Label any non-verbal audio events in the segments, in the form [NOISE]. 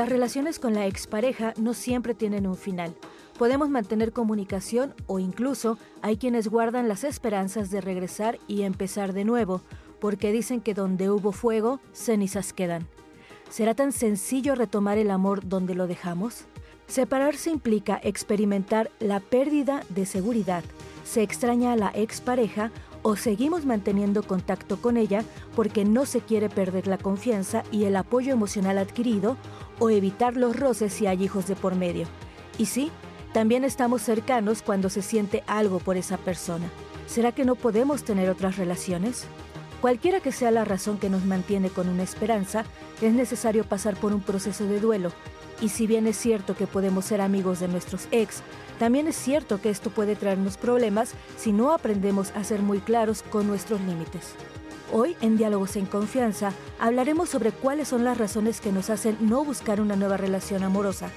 Las relaciones con la expareja no siempre tienen un final. Podemos mantener comunicación o incluso hay quienes guardan las esperanzas de regresar y empezar de nuevo, porque dicen que donde hubo fuego, cenizas quedan. ¿Será tan sencillo retomar el amor donde lo dejamos? Separarse implica experimentar la pérdida de seguridad. Se extraña a la expareja o seguimos manteniendo contacto con ella porque no se quiere perder la confianza y el apoyo emocional adquirido o evitar los roces si hay hijos de por medio. Y sí, también estamos cercanos cuando se siente algo por esa persona. ¿Será que no podemos tener otras relaciones? Cualquiera que sea la razón que nos mantiene con una esperanza, es necesario pasar por un proceso de duelo. Y si bien es cierto que podemos ser amigos de nuestros ex, también es cierto que esto puede traernos problemas si no aprendemos a ser muy claros con nuestros límites. Hoy, en Diálogos en Confianza, hablaremos sobre cuáles son las razones que nos hacen no buscar una nueva relación amorosa.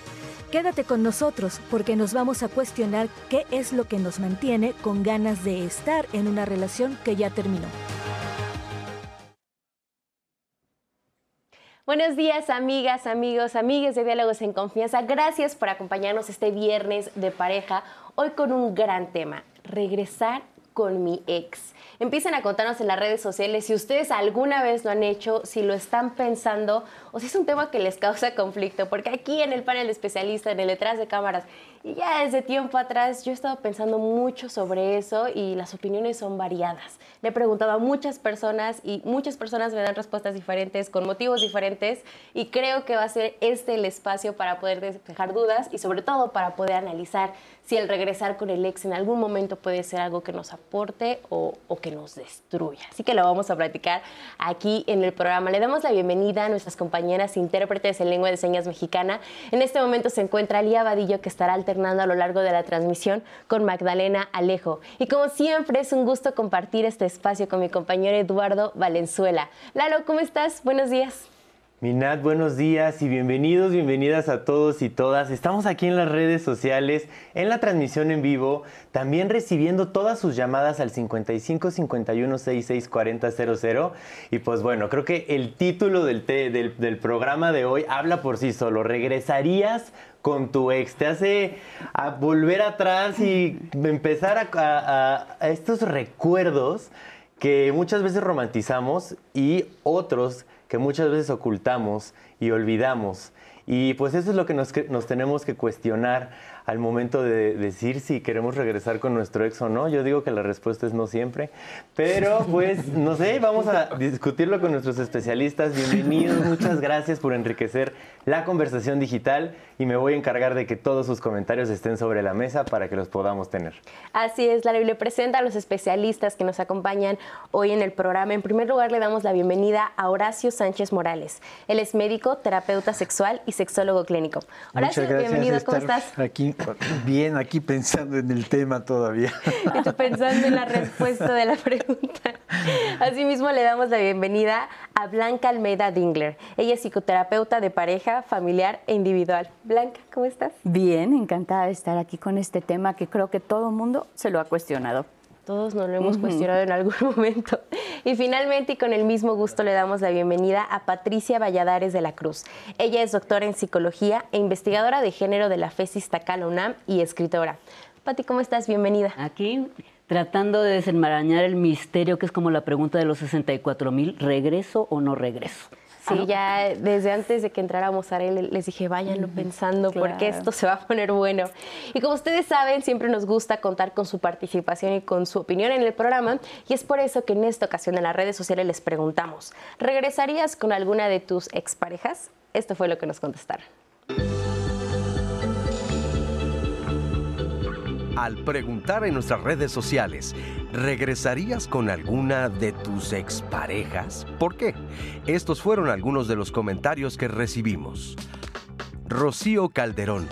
Quédate con nosotros porque nos vamos a cuestionar qué es lo que nos mantiene con ganas de estar en una relación que ya terminó. Buenos días, amigas, amigos, amigues de Diálogos en Confianza. Gracias por acompañarnos este viernes de pareja, hoy con un gran tema, regresar con mi ex. Empiecen a contarnos en las redes sociales si ustedes alguna vez lo han hecho, si lo están pensando o si es un tema que les causa conflicto, porque aquí en el panel de especialistas, en el detrás de cámaras, y ya desde tiempo atrás yo he estado pensando mucho sobre eso y las opiniones son variadas. Le he preguntado a muchas personas y muchas personas me dan respuestas diferentes, con motivos diferentes, y creo que va a ser este el espacio para poder despejar dudas y sobre todo para poder analizar si el regresar con el ex en algún momento puede ser algo que nos aporte o, que nos destruya. Así que lo vamos a platicar aquí en el programa. Le damos la bienvenida a nuestras compañeras intérpretes en lengua de señas mexicana. En este momento se encuentra Lía Vadillo, que estará alternando a lo largo de la transmisión con Magdalena Alejo. Y como siempre, es un gusto compartir este espacio con mi compañero Eduardo Valenzuela. Lalo, ¿cómo estás? Buenos días. Minat, buenos días y bienvenidos, bienvenidas a todos y todas. Estamos aquí en las redes sociales, en la transmisión en vivo, también recibiendo todas sus llamadas al 55 51 66 40 00. Y pues bueno, creo que el título del, del, programa de hoy habla por sí solo. ¿Regresarías con tu ex? Te hace a volver atrás y empezar a estos recuerdos que muchas veces romantizamos y otros que muchas veces ocultamos y olvidamos. Y pues eso es lo que nos, nos, tenemos que cuestionar al momento de decir si queremos regresar con nuestro ex o no. Yo digo que la respuesta es no siempre, pero pues no sé, vamos a discutirlo con nuestros especialistas. Bienvenidos, muchas gracias por enriquecer la conversación digital y me voy a encargar de que todos sus comentarios estén sobre la mesa para que los podamos tener. Así es, la le presenta a los especialistas que nos acompañan hoy en el programa. En primer lugar, le damos la bienvenida a Horacio Sánchez Morales. Él es médico, terapeuta sexual y sexólogo clínico. Horacio, bienvenido, ¿cómo estás? Aquí, [LAUGHS] bien, aquí pensando en el tema todavía. [LAUGHS] Estoy pensando en la respuesta de la pregunta. Asimismo, le damos la bienvenida a Blanca Almeida Dingler. Ella es psicoterapeuta de pareja, familiar e individual. Blanca, ¿cómo estás? Bien, encantada de estar aquí con este tema que creo que todo el mundo se lo ha cuestionado. Todos nos lo hemos uh -huh. cuestionado en algún [LAUGHS] momento. Y finalmente, y con el mismo gusto, le damos la bienvenida a Patricia Valladares de la Cruz. Ella es doctora en psicología e investigadora de género de la FESIS Tacala UNAM y escritora. Pati, ¿cómo estás? Bienvenida. Aquí tratando de desenmarañar el misterio que es como la pregunta de los 64 mil, ¿regreso o no regreso? Sí, ¿no? ya desde antes de que entráramos a él les dije, váyanlo pensando claro. porque esto se va a poner bueno. Y como ustedes saben, siempre nos gusta contar con su participación y con su opinión en el programa y es por eso que en esta ocasión en las redes sociales les preguntamos, ¿regresarías con alguna de tus exparejas? Esto fue lo que nos contestaron. Al preguntar en nuestras redes sociales, ¿regresarías con alguna de tus exparejas? ¿Por qué? Estos fueron algunos de los comentarios que recibimos. Rocío Calderón.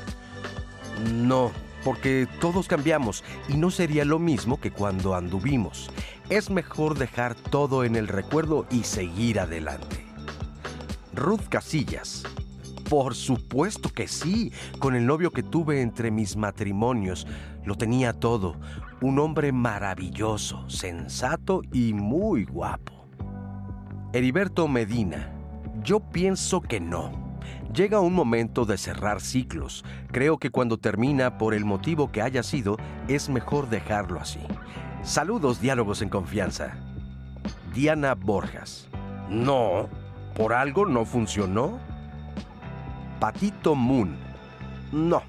No, porque todos cambiamos y no sería lo mismo que cuando anduvimos. Es mejor dejar todo en el recuerdo y seguir adelante. Ruth Casillas. Por supuesto que sí, con el novio que tuve entre mis matrimonios. Lo tenía todo, un hombre maravilloso, sensato y muy guapo. Heriberto Medina, yo pienso que no. Llega un momento de cerrar ciclos. Creo que cuando termina, por el motivo que haya sido, es mejor dejarlo así. Saludos, diálogos en confianza. Diana Borjas. No, por algo no funcionó. Patito Moon. No,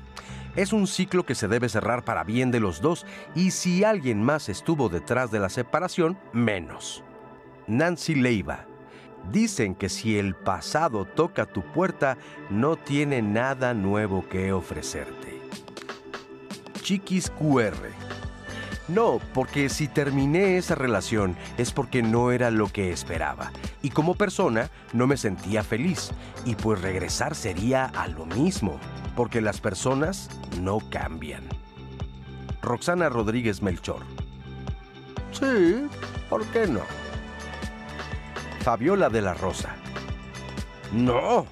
es un ciclo que se debe cerrar para bien de los dos y si alguien más estuvo detrás de la separación, menos. Nancy Leiva. Dicen que si el pasado toca tu puerta, no tiene nada nuevo que ofrecerte. Chiquis QR. No, porque si terminé esa relación es porque no era lo que esperaba. Y como persona no me sentía feliz. Y pues regresar sería a lo mismo, porque las personas no cambian. Roxana Rodríguez Melchor. Sí, ¿por qué no? Fabiola de la Rosa. No,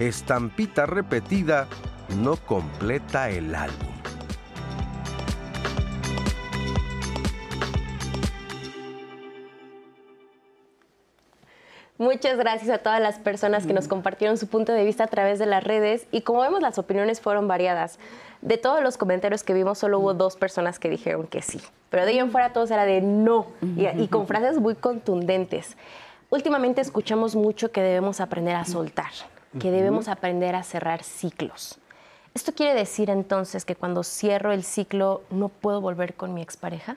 estampita repetida no completa el álbum. Muchas gracias a todas las personas que nos compartieron su punto de vista a través de las redes y como vemos las opiniones fueron variadas. De todos los comentarios que vimos solo hubo dos personas que dijeron que sí, pero de ahí en fuera todos era de no y, y con frases muy contundentes. Últimamente escuchamos mucho que debemos aprender a soltar, que debemos aprender a cerrar ciclos. ¿Esto quiere decir entonces que cuando cierro el ciclo no puedo volver con mi expareja?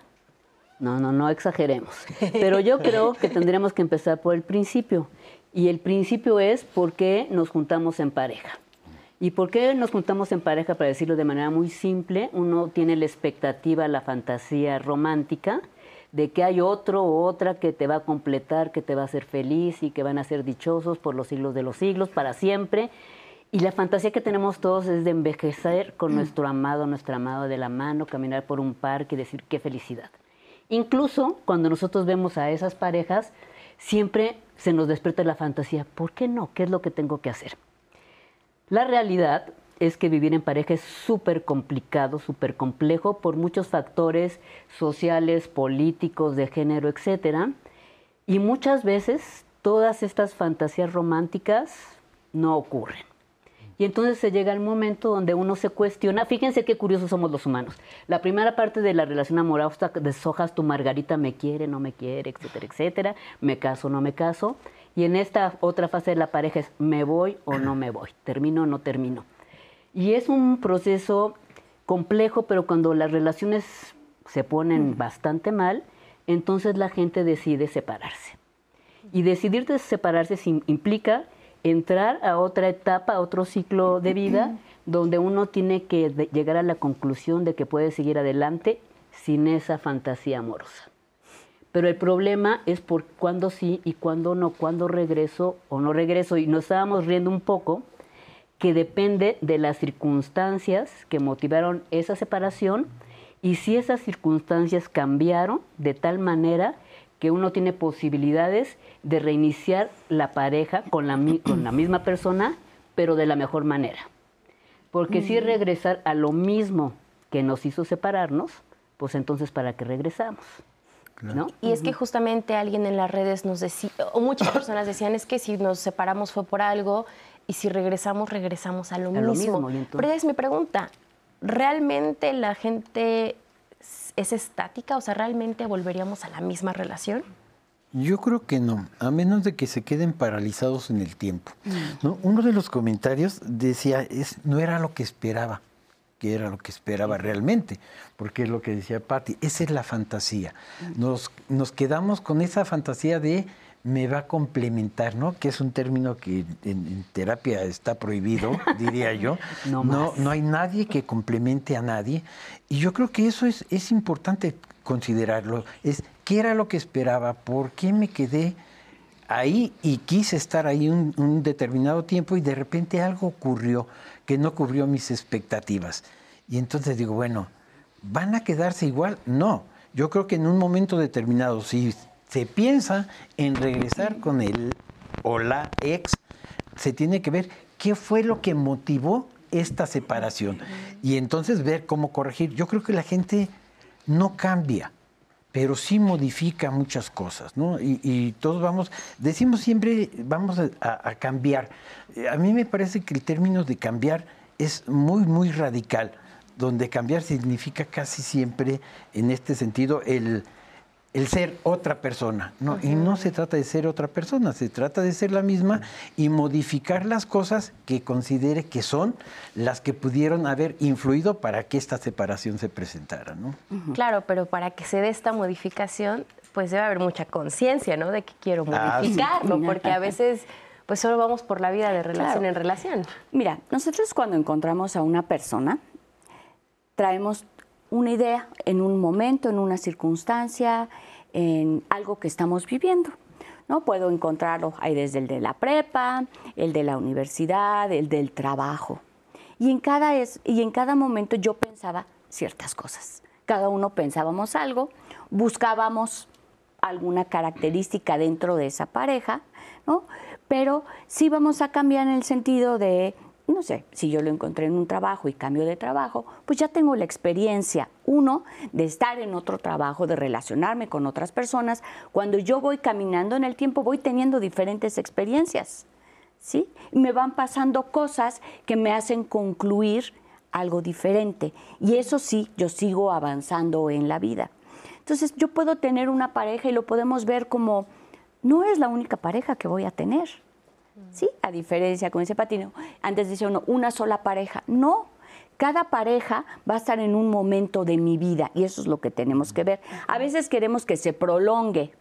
No, no, no exageremos. [LAUGHS] Pero yo creo que tendremos que empezar por el principio. Y el principio es por qué nos juntamos en pareja. ¿Y por qué nos juntamos en pareja? Para decirlo de manera muy simple, uno tiene la expectativa, la fantasía romántica de que hay otro o otra que te va a completar, que te va a hacer feliz y que van a ser dichosos por los siglos de los siglos, para siempre. Y la fantasía que tenemos todos es de envejecer con nuestro amado, nuestra amada de la mano, caminar por un parque y decir qué felicidad. Incluso cuando nosotros vemos a esas parejas, siempre se nos despierta la fantasía, ¿por qué no? ¿Qué es lo que tengo que hacer? La realidad es que vivir en pareja es súper complicado, súper complejo por muchos factores sociales, políticos, de género, etc. Y muchas veces todas estas fantasías románticas no ocurren. Y entonces se llega el momento donde uno se cuestiona. Fíjense qué curiosos somos los humanos. La primera parte de la relación amorosa, deshojas tu Margarita, me quiere, no me quiere, etcétera, etcétera. Me caso, no me caso. Y en esta otra fase de la pareja es me voy o no me voy, termino o no termino. Y es un proceso complejo, pero cuando las relaciones se ponen bastante mal, entonces la gente decide separarse. Y decidir separarse implica entrar a otra etapa, a otro ciclo de vida, [CLEARS THROAT] donde uno tiene que llegar a la conclusión de que puede seguir adelante sin esa fantasía amorosa. Pero el problema es por cuándo sí y cuándo no, cuándo regreso o no regreso. Y nos estábamos riendo un poco que depende de las circunstancias que motivaron esa separación y si esas circunstancias cambiaron de tal manera que uno tiene posibilidades de reiniciar la pareja con la, con la misma persona, pero de la mejor manera. Porque si regresar a lo mismo que nos hizo separarnos, pues entonces ¿para qué regresamos? ¿No? Y es que justamente alguien en las redes nos decía, o muchas personas decían, es que si nos separamos fue por algo, y si regresamos, regresamos a lo mismo. Pero es mi pregunta, ¿realmente la gente es estática? O sea, ¿realmente volveríamos a la misma relación? Yo creo que no, a menos de que se queden paralizados en el tiempo. Mm. Uno de los comentarios decía, es, no era lo que esperaba, que era lo que esperaba realmente, porque es lo que decía Patti, esa es la fantasía. Nos, nos quedamos con esa fantasía de me va a complementar, ¿no? Que es un término que en, terapia está prohibido, [LAUGHS] diría yo. no, no, hay nadie que complemente a nadie. Y yo creo que eso es, es importante considerarlo. Es qué era lo que esperaba, por qué me quedé ahí y quise estar ahí un, un determinado tiempo y de repente algo ocurrió que no cubrió mis expectativas. Y entonces digo, bueno, ¿van a quedarse igual? No. Yo creo que en un momento determinado, si se piensa en regresar con el o la ex, se tiene que ver qué fue lo que motivó esta separación y entonces ver cómo corregir. Yo creo que la gente no cambia, pero sí modifica muchas cosas, ¿no? Y, todos vamos, decimos siempre, vamos a, cambiar. A mí me parece que el término de cambiar es muy, muy radical, donde cambiar significa casi siempre, en este sentido, el, el ser otra persona. ¿no? Y no se trata de ser otra persona, se trata de ser la misma y modificar las cosas que considere que son las que pudieron haber influido para que esta separación se presentara. ¿no? Claro, pero para que se dé esta modificación, pues debe haber mucha conciencia, ¿no? De que quiero ah, modificarlo, porque a veces pues solo vamos por la vida de relación en relación. Mira, nosotros cuando encontramos a una persona, traemos una idea en un momento, en una circunstancia, en algo que estamos viviendo. ¿no? Puedo encontrarlo ahí desde el de la prepa, el de la universidad, el del trabajo. Y en cada, es, y en cada momento yo pensaba ciertas cosas. Cada uno pensábamos algo, buscábamos alguna característica dentro de esa pareja, ¿no? Pero sí vamos a cambiar en el sentido de no sé, si yo lo encontré en un trabajo y cambio de trabajo, pues ya tengo la experiencia, uno, de estar en otro trabajo, de relacionarme con otras personas. Cuando yo voy caminando en el tiempo, voy teniendo diferentes experiencias, ¿sí? me van pasando cosas que me hacen concluir algo diferente. Y eso sí, yo sigo avanzando en la vida. Entonces, yo puedo tener una pareja y lo podemos ver como, no es la única pareja que voy a tener ¿sí? A diferencia, como dice Patino, antes decía uno, una sola pareja. No, cada pareja va a estar en un momento de mi vida y eso es lo que tenemos que ver. A veces queremos que se prolongue,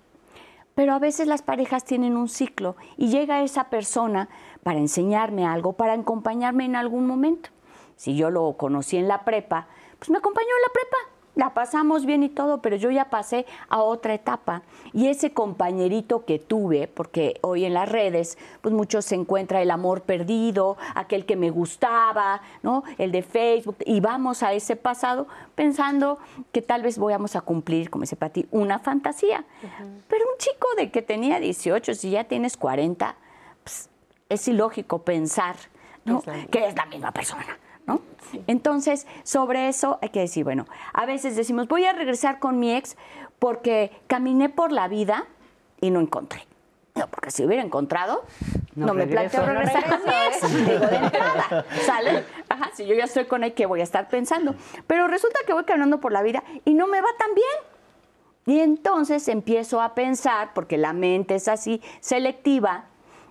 pero a veces las parejas tienen un ciclo y llega esa persona para enseñarme algo, para acompañarme en algún momento. Si yo lo conocí en la prepa, pues me acompañó en la prepa la pasamos bien y todo, pero yo ya pasé a otra etapa. Y ese compañerito que tuve, porque hoy en las redes, pues muchos se encuentra el amor perdido, aquel que me gustaba, ¿no? El de Facebook, y vamos a ese pasado pensando que tal vez vayamos a cumplir, como dice Pati, una fantasía. Pero un chico de que tenía 18, si ya tienes 40, pues, es ilógico pensar que es la misma persona. Entonces, sobre eso hay que decir, bueno, a veces decimos, voy a regresar con mi ex porque caminé por la vida y no encontré. No, porque si hubiera encontrado, no, me planteo regresar con mi ex. Digo, de entrada, ¿sale? Ajá, si yo ya estoy con él, ¿qué voy a estar pensando? Pero resulta que voy caminando por la vida y no me va tan bien. Y entonces empiezo a pensar, porque la mente es así, selectiva,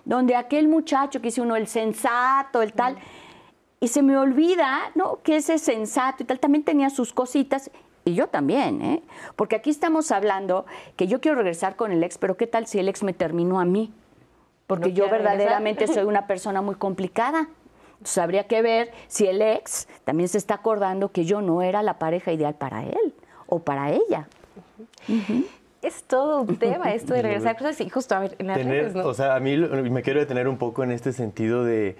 donde aquel muchacho que hizo uno, el sensato, el tal, y se me olvida, ¿no? Que ese sensato y tal también tenía sus cositas. Y yo también, ¿eh? Porque aquí estamos hablando que yo quiero regresar con el ex, pero ¿qué tal si el ex me terminó a mí? Porque yo verdaderamente soy una [LAUGHS] persona muy complicada. Entonces habría que ver si el ex también se está acordando que yo no era la pareja ideal para él o para ella. Es todo un tema esto de regresar cosas y justo a ver en las redes, ¿no? O sea, a mí me quiero detener un poco en este sentido de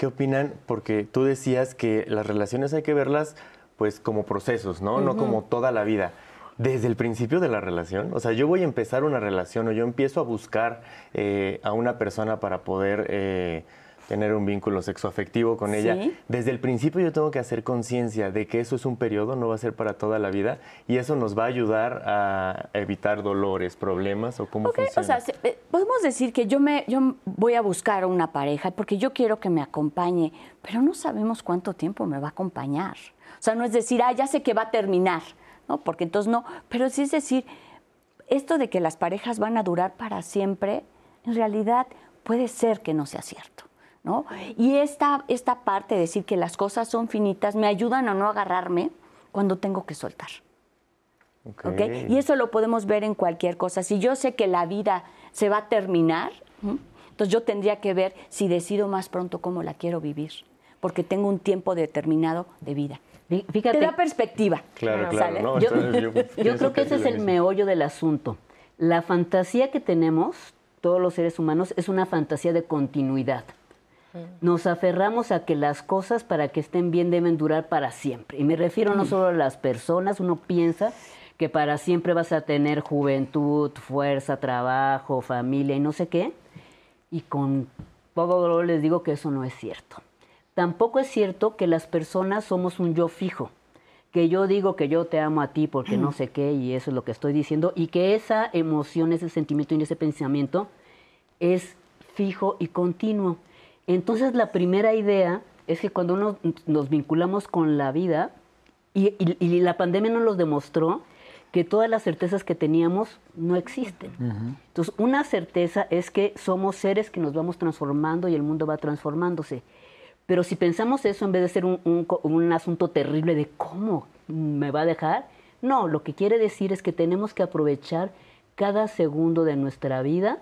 ¿Qué opinan? Porque tú decías que las relaciones hay que verlas pues como procesos, ¿no? No como toda la vida. Desde el principio de la relación, o sea, yo voy a empezar una relación o yo empiezo a buscar eh, a una persona para poder eh, tener un vínculo sexoafectivo con ella. Desde el principio yo tengo que hacer conciencia de que eso es un periodo, no va a ser para toda la vida y eso nos va a ayudar a evitar dolores, problemas o cómo funciona. O sea, eh, podemos decir que yo me yo voy a buscar una pareja porque yo quiero que me acompañe, pero no sabemos cuánto tiempo me va a acompañar. O sea, no es decir, ah, ya sé que va a terminar, ¿no? Porque entonces no, pero sí es decir, esto de que las parejas van a durar para siempre, en realidad puede ser que no sea cierto. Y esta, esta parte de decir que las cosas son finitas me ayudan a no agarrarme cuando tengo que soltar. Y eso lo podemos ver en cualquier cosa. Si yo sé que la vida se va a terminar, entonces yo tendría que ver si decido más pronto cómo la quiero vivir, porque tengo un tiempo determinado de vida. Fíjate, Te da perspectiva. Claro, claro. yo, yo [LAUGHS] creo que ese es el meollo del asunto. La fantasía que tenemos, todos los seres humanos, es una fantasía de continuidad. Nos aferramos a que las cosas para que estén bien deben durar para siempre. Y me refiero no solo a las personas, uno piensa que para siempre vas a tener juventud, fuerza, trabajo, familia y no sé qué. Y con poco dolor les digo que eso no es cierto. Tampoco es cierto que las personas somos un yo fijo, que yo digo que yo te amo a ti porque no sé qué y eso es lo que estoy diciendo y que esa emoción, ese sentimiento y ese pensamiento es fijo y continuo. Entonces la primera idea es que cuando uno nos vinculamos con la vida y, y la pandemia nos lo demostró, que todas las certezas que teníamos no existen. Entonces, una certeza es que somos seres que nos vamos transformando y el mundo va transformándose. Pero si pensamos eso en vez de ser un, un, asunto terrible de cómo me va a dejar, no, lo que quiere decir es que tenemos que aprovechar cada segundo de nuestra vida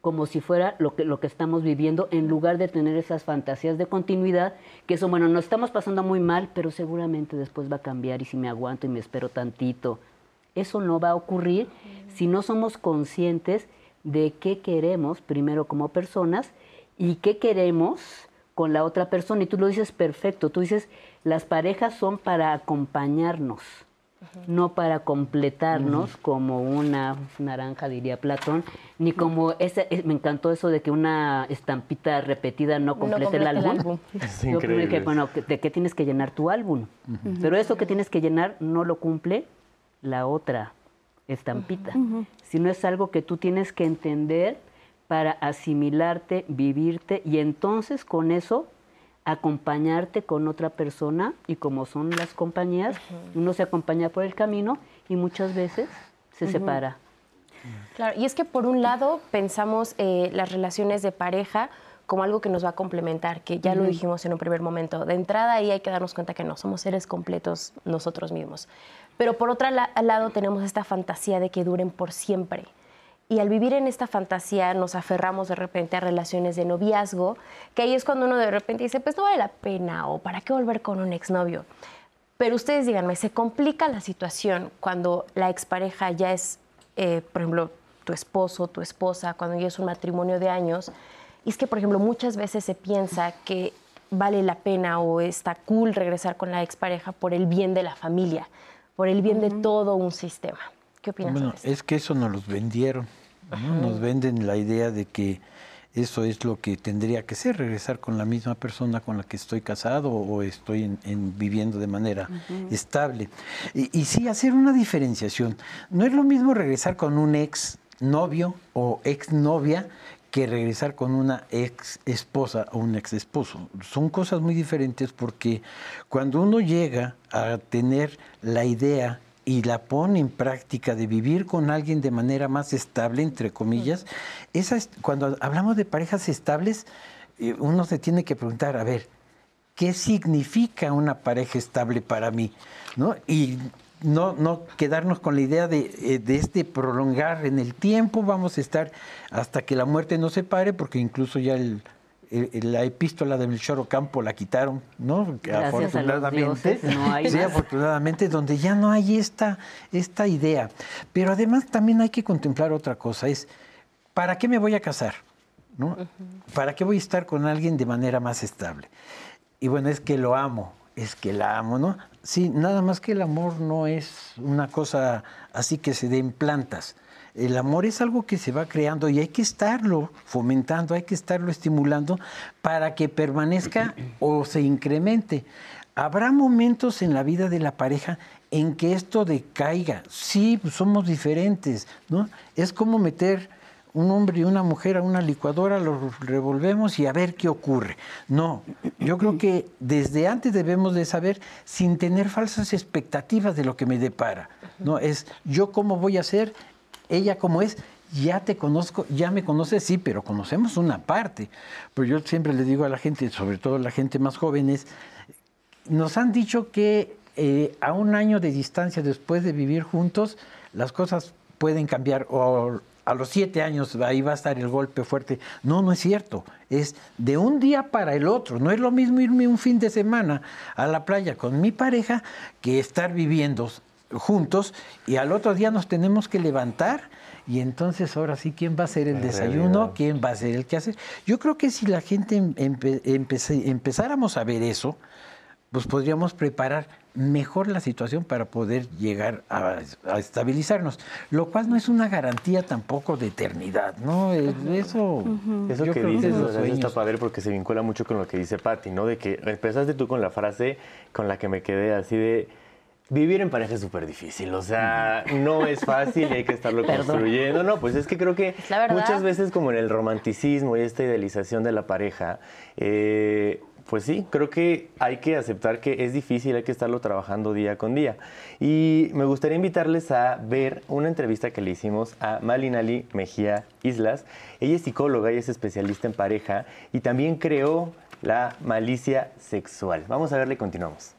como si fuera lo que, lo que estamos viviendo, en lugar de tener esas fantasías de continuidad, que son, bueno, nos estamos pasando muy mal, pero seguramente después va a cambiar y si me aguanto y me espero tantito, eso no va a ocurrir si no somos conscientes de qué queremos primero como personas y qué queremos con la otra persona. Y tú lo dices perfecto, tú dices, las parejas son para acompañarnos, no para completarnos como una naranja, diría Platón, ni como ese, me encantó eso de que una estampita repetida no complete, el álbum. Yo dije, bueno, ¿de qué tienes que llenar tu álbum? Pero eso que tienes que llenar no lo cumple la otra estampita, sino es algo que tú tienes que entender para asimilarte, vivirte y entonces con eso acompañarte con otra persona y como son las compañías, uno se acompaña por el camino y muchas veces se separa. Claro, y es que por un lado pensamos eh, las relaciones de pareja como algo que nos va a complementar, que ya lo dijimos en un primer momento. De entrada ahí hay que darnos cuenta que no somos seres completos nosotros mismos. Pero por otro lado tenemos esta fantasía de que duren por siempre. Y al vivir en esta fantasía nos aferramos de repente a relaciones de noviazgo, que ahí es cuando uno de repente dice, pues no vale la pena o para qué volver con un exnovio. Pero ustedes díganme, ¿se complica la situación cuando la expareja ya es, eh, por ejemplo, tu esposo, tu esposa, cuando ya es un matrimonio de años? Y es que, por ejemplo, muchas veces se piensa que vale la pena o está cool regresar con la expareja por el bien de la familia por el bien de todo un sistema. ¿Qué opinas? Bueno, es que eso nos los vendieron. Nos venden la idea de que eso es lo que tendría que ser, regresar con la misma persona con la que estoy casado o estoy en, viviendo de manera estable. Y, y, sí, hacer una diferenciación. No es lo mismo regresar con un ex novio o ex novia que regresar con una ex esposa o un ex esposo. Son cosas muy diferentes porque cuando uno llega a tener la idea y la pone en práctica de vivir con alguien de manera más estable, entre comillas, cuando hablamos de parejas estables, eh, uno se tiene que preguntar, a ver, ¿qué significa una pareja estable para mí? ¿No? Y no, no quedarnos con la idea de, eh, de, este prolongar en el tiempo, vamos a estar hasta que la muerte nos separe, porque incluso ya el, la epístola de Melchor Ocampo la quitaron, ¿no? afortunadamente. sí, afortunadamente, donde ya no hay esta, esta idea. Pero además también hay que contemplar otra cosa, es ¿para qué me voy a casar? ¿no? ¿Para qué voy a estar con alguien de manera más estable? Y bueno, es que lo amo, es que la amo, ¿no? Sí, nada más que el amor no es una cosa así que se dé en plantas. El amor es algo que se va creando y hay que estarlo fomentando, hay que estarlo estimulando para que permanezca o se incremente. Habrá momentos en la vida de la pareja en que esto decaiga. Sí, pues somos diferentes, ¿no? Es como meter un hombre y una mujer a una licuadora, los revolvemos y a ver qué ocurre. No, yo creo que desde antes debemos de saber sin tener falsas expectativas de lo que me depara. No es yo cómo voy a ser, ella cómo es, ya te conozco, ya me conoces, sí, pero conocemos una parte. Pero yo siempre le digo a la gente, sobre todo a la gente más joven, nos han dicho que eh, a un año de distancia después de vivir juntos, las cosas pueden cambiar o a los siete años ahí va a estar el golpe fuerte. No, no es cierto. Es de un día para el otro. No es lo mismo irme un fin de semana a la playa con mi pareja que estar viviendo juntos y al otro día nos tenemos que levantar y entonces ahora sí, ¿quién va a hacer el desayuno? ¿Quién va a hacer el qué hacer? Yo creo que si la gente empezáramos a ver eso, pues podríamos preparar mejor la situación para poder llegar a, estabilizarnos, lo cual no es una garantía tampoco de eternidad, ¿no? Eso, eso que dices está padre porque se vincula mucho con lo que dice Patti, ¿no? De que empezaste tú con la frase con la que me quedé así de Vivir en pareja es súper difícil, o sea, no es fácil y hay que estarlo [LAUGHS] construyendo. No, pues es que creo que muchas veces como en el romanticismo y esta idealización de la pareja, eh, pues sí, creo que hay que aceptar que es difícil, hay que estarlo trabajando día con día. Y me gustaría invitarles a ver una entrevista que le hicimos a Malinali Mejía Islas. Ella es psicóloga y es especialista en pareja y también creó la malicia sexual. Vamos a verle y continuamos.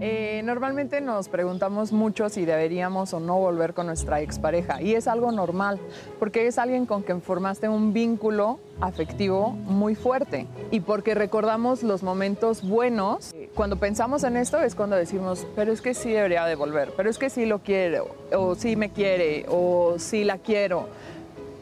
Eh, normalmente nos preguntamos mucho si deberíamos o no volver con nuestra expareja y es algo normal porque es alguien con quien formaste un vínculo afectivo muy fuerte y porque recordamos los momentos buenos. Cuando pensamos en esto es cuando decimos, pero es que sí debería de volver, pero es que sí lo quiero o sí me quiere o sí la quiero.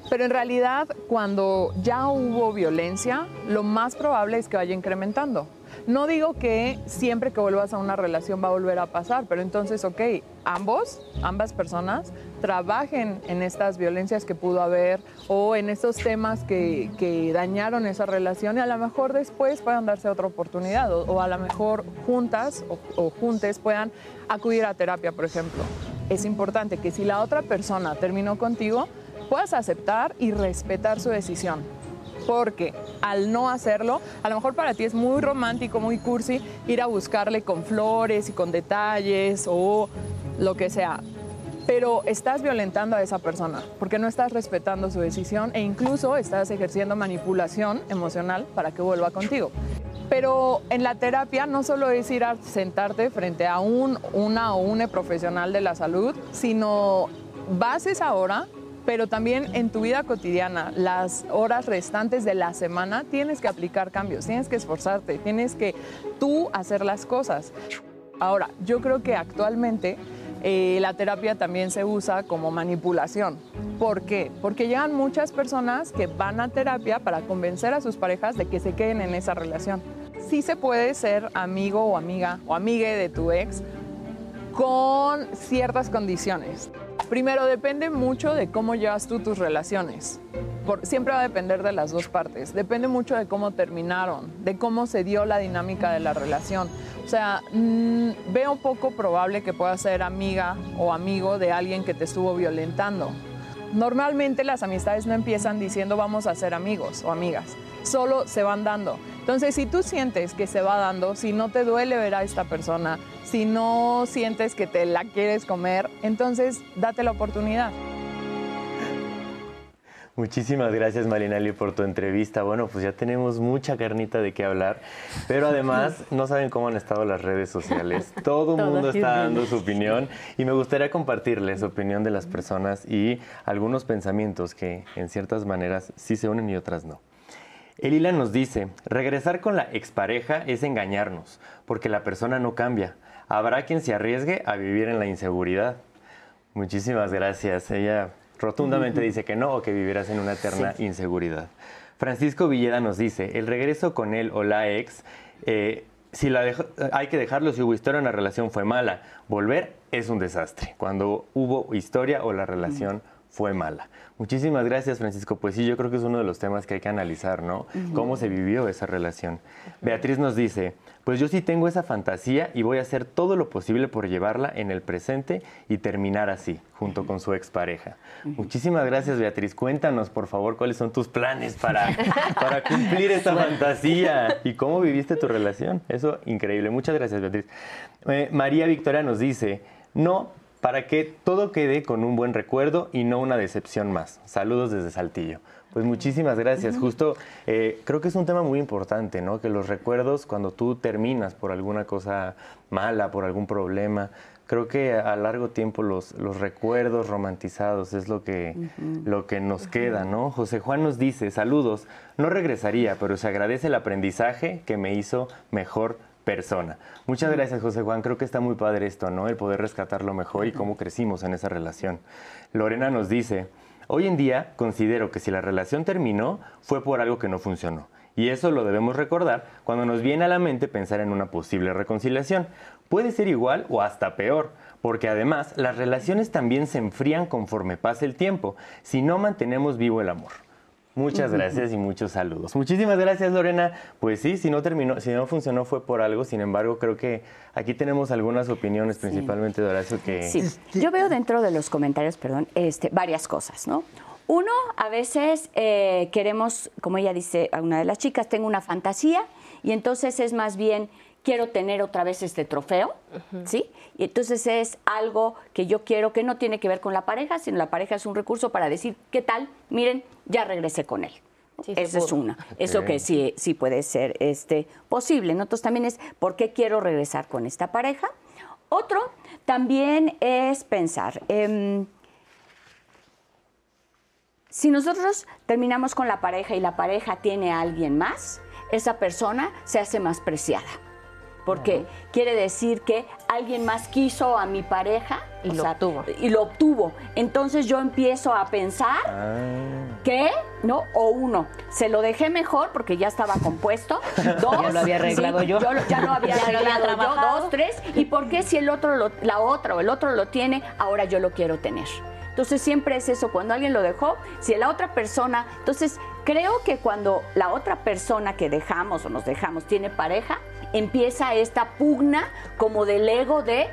Pero en realidad cuando ya hubo violencia, lo más probable es que vaya incrementando. No digo que siempre que vuelvas a una relación va a volver a pasar, pero entonces, ok, ambos, ambas personas, trabajen en estas violencias que pudo haber o en estos temas que, dañaron esa relación y a lo mejor después puedan darse otra oportunidad o, a lo mejor juntas o, o juntes puedan acudir a terapia, por ejemplo. Es importante que si la otra persona terminó contigo, puedas aceptar y respetar su decisión porque al no hacerlo, a lo mejor para ti es muy romántico, muy cursi, ir a buscarle con flores y con detalles o lo que sea. Pero estás violentando a esa persona porque no estás respetando su decisión e incluso estás ejerciendo manipulación emocional para que vuelva contigo. Pero en la terapia no solo es ir a sentarte frente a un, una o un profesional de la salud, sino vas esa hora pero también en tu vida cotidiana, las horas restantes de la semana, tienes que aplicar cambios, tienes que esforzarte, tienes que tú hacer las cosas. Ahora, yo creo que actualmente eh, la terapia también se usa como manipulación. ¿Por qué? Porque llegan muchas personas que van a terapia para convencer a sus parejas de que se queden en esa relación. Sí se puede ser amigo o amiga o amigue de tu ex con ciertas condiciones. Primero, depende mucho de cómo llevas tú tus relaciones. siempre va a depender de las dos partes. Depende mucho de cómo terminaron, de cómo se dio la dinámica de la relación. O sea, mm, veo poco probable que puedas ser amiga o amigo de alguien que te estuvo violentando. Normalmente las amistades no empiezan diciendo vamos a ser amigos o amigas, solo se van dando. Entonces, si tú sientes que se va dando, si no te duele ver a esta persona, si no sientes que te la quieres comer, entonces date la oportunidad. Muchísimas gracias Marinali por tu entrevista. Bueno, pues ya tenemos mucha carnita de qué hablar, pero además [LAUGHS] no saben cómo han estado las redes sociales. [LAUGHS] Todo el mundo está dando su opinión y me gustaría compartirles su opinión de las personas y algunos pensamientos que en ciertas maneras sí se unen y otras no. Elila nos dice, regresar con la expareja es engañarnos, porque la persona no cambia. Habrá quien se arriesgue a vivir en la inseguridad. Muchísimas gracias. Ella rotundamente dice que no o que vivirás en una eterna inseguridad. Francisco Villeda nos dice, el regreso con él o la ex, eh, si la hay que dejarlo si hubo historia o la relación fue mala. Volver es un desastre. Cuando hubo historia o la relación fue mala. Muchísimas gracias, Francisco. Pues sí, yo creo que es uno de los temas que hay que analizar, ¿no? Cómo se vivió esa relación. Beatriz nos dice, pues yo sí tengo esa fantasía y voy a hacer todo lo posible por llevarla en el presente y terminar así, junto con su expareja. Muchísimas gracias, Beatriz. Cuéntanos, por favor, cuáles son tus planes para, para cumplir esta fantasía y cómo viviste tu relación. Eso, increíble. Muchas gracias, Beatriz. Eh, María Victoria nos dice, no, para que todo quede con un buen recuerdo y no una decepción más. Saludos desde Saltillo. Pues muchísimas gracias. Justo eh, creo que es un tema muy importante, ¿no? Que los recuerdos cuando tú terminas por alguna cosa mala, por algún problema, creo que a largo tiempo los, los recuerdos romantizados es lo que, lo que nos queda, ¿no? José Juan nos dice, saludos, no regresaría, pero se agradece el aprendizaje que me hizo mejor persona. Muchas gracias, José Juan. Creo que está muy padre esto, ¿no? El poder rescatarlo mejor y cómo crecimos en esa relación. Lorena nos dice, hoy en día considero que si la relación terminó fue por algo que no funcionó. Y eso lo debemos recordar cuando nos viene a la mente pensar en una posible reconciliación. Puede ser igual o hasta peor, porque además las relaciones también se enfrían conforme pasa el tiempo, si no mantenemos vivo el amor. Muchas gracias y muchos saludos. Muchísimas gracias, Lorena. Pues sí, si no terminó, si no funcionó fue por algo. Sin embargo, creo que aquí tenemos algunas opiniones, principalmente de Horacio, que Sí, yo veo dentro de los comentarios, perdón, este, varias cosas, ¿no? Uno, a veces eh, queremos, como ella dice, a una de las chicas, tengo una fantasía y entonces es más bien, quiero tener otra vez este trofeo, ¿sí? Y entonces es algo que yo quiero que no tiene que ver con la pareja, sino la pareja es un recurso para decir, ¿qué tal? Miren, ya regresé con él. Sí, Esa es una. Eso que sí, sí puede ser este, posible. ¿no? Entonces también es, ¿por qué quiero regresar con esta pareja? Otro también es pensar, em, si nosotros terminamos con la pareja y la pareja tiene a alguien más, esa persona se hace más preciada. Porque quiere decir que alguien más quiso a mi pareja Y lo obtuvo. Y lo obtuvo. Entonces yo empiezo a pensar Ah, que, ¿no? O uno, se lo dejé mejor porque ya estaba compuesto. Dos, [LAUGHS] Ya lo había arreglado sí, yo. lo- ya lo había [LAUGHS] Ya lo había arreglado yo. Dos, tres. ¿Y por qué si el otro, lo- la otra o el otro lo tiene, ahora yo lo quiero tener? Entonces siempre es eso, cuando alguien lo dejó, si la otra persona, entonces creo que cuando la otra persona que dejamos o nos dejamos tiene pareja, empieza esta pugna como del ego de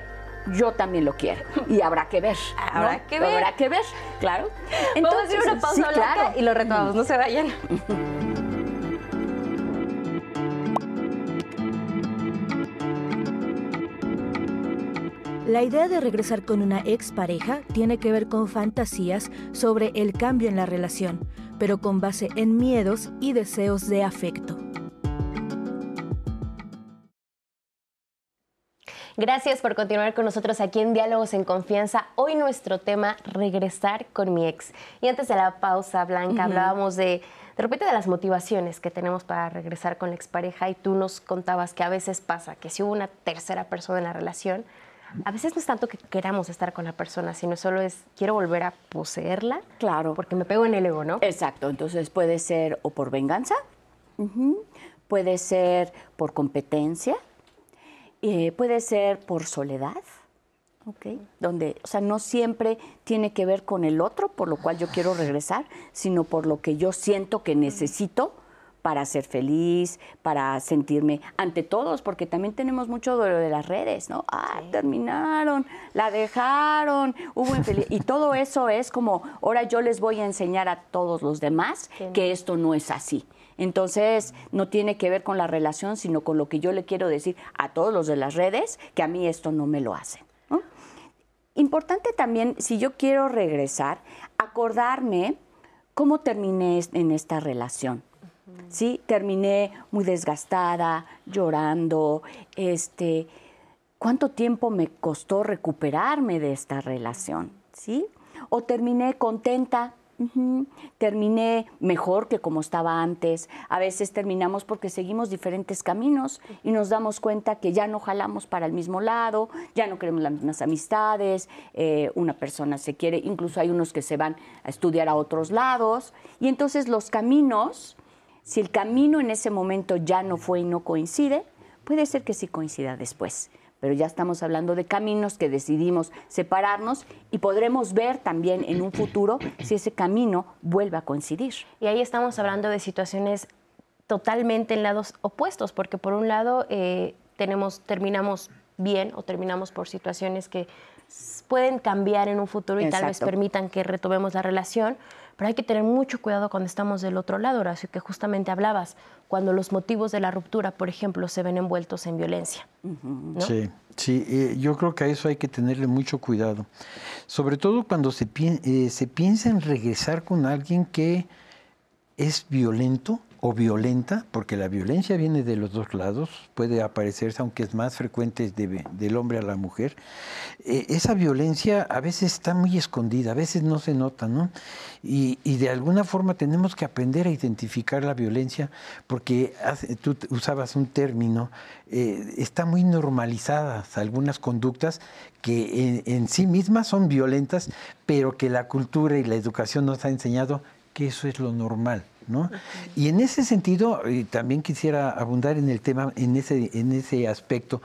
yo también lo quiero. Y habrá que ver. ¿no? Habrá que ver. Habrá que ver, claro. Vamos a hacer una pausa sí, blanca claro. y lo retomamos. No se vayan. La idea de regresar con una expareja tiene que ver con fantasías sobre el cambio en la relación, pero con base en miedos y deseos de afecto. Gracias por continuar con nosotros aquí en Diálogos en Confianza. Hoy nuestro tema, regresar con mi ex. Y antes de la pausa, Blanca, hablábamos de, de repente de las motivaciones que tenemos para regresar con la expareja y tú nos contabas que a veces pasa que si hubo una tercera persona en la relación, a veces no es tanto que queramos estar con la persona, sino solo es quiero volver a poseerla. Claro. Porque me pego en el ego, ¿no? Exacto, entonces puede ser o por venganza, puede ser por competencia, eh, puede ser por soledad, ¿ok? Donde, o sea, no siempre tiene que ver con el otro, por lo cual yo quiero regresar, sino por lo que yo siento que necesito para ser feliz, para sentirme ante todos, porque también tenemos mucho de lo de las redes, ¿no? Ah, terminaron, la dejaron, hubo infelicidad. Y todo eso es como, ahora yo les voy a enseñar a todos los demás que esto no es así. Entonces, no tiene que ver con la relación, sino con lo que yo le quiero decir a todos los de las redes, que a mí esto no me lo hacen. ¿no? Importante también, si yo quiero regresar, acordarme cómo terminé en esta relación. Sí, terminé muy desgastada, llorando, este, ¿cuánto tiempo me costó recuperarme de esta relación? ¿Sí? O terminé contenta, terminé mejor que como estaba antes. A veces terminamos porque seguimos diferentes caminos y nos damos cuenta que ya no jalamos para el mismo lado, ya no queremos las mismas amistades, eh, una persona se quiere, incluso hay unos que se van a estudiar a otros lados. Y entonces los caminos, si el camino en ese momento ya no fue y no coincide, puede ser que sí coincida después. Pero ya estamos hablando de caminos que decidimos separarnos y podremos ver también en un futuro si ese camino vuelve a coincidir. Y ahí estamos hablando de situaciones totalmente en lados opuestos, porque por un lado eh, tenemos, terminamos bien o terminamos por situaciones que pueden cambiar en un futuro y tal vez permitan que retomemos la relación, pero hay que tener mucho cuidado cuando estamos del otro lado, Horacio, que justamente hablabas, cuando los motivos de la ruptura, por ejemplo, se ven envueltos en violencia. ¿no? Sí, sí, eh, yo creo que a eso hay que tenerle mucho cuidado. Sobre todo cuando se, pien- eh, se piensa en regresar con alguien que es violento o violenta, porque la violencia viene de los dos lados, puede aparecerse, aunque es más frecuente de- del hombre a la mujer. Eh, esa violencia a veces está muy escondida, a veces no se nota, ¿no? Y, de alguna forma tenemos que aprender a identificar la violencia, porque tú usabas un término, eh, está muy normalizadas algunas conductas que en, en sí mismas son violentas, pero que la cultura y la educación nos ha enseñado que eso es lo normal. ¿No? Y en ese sentido, eh, también quisiera abundar en el tema, en ese, en ese aspecto,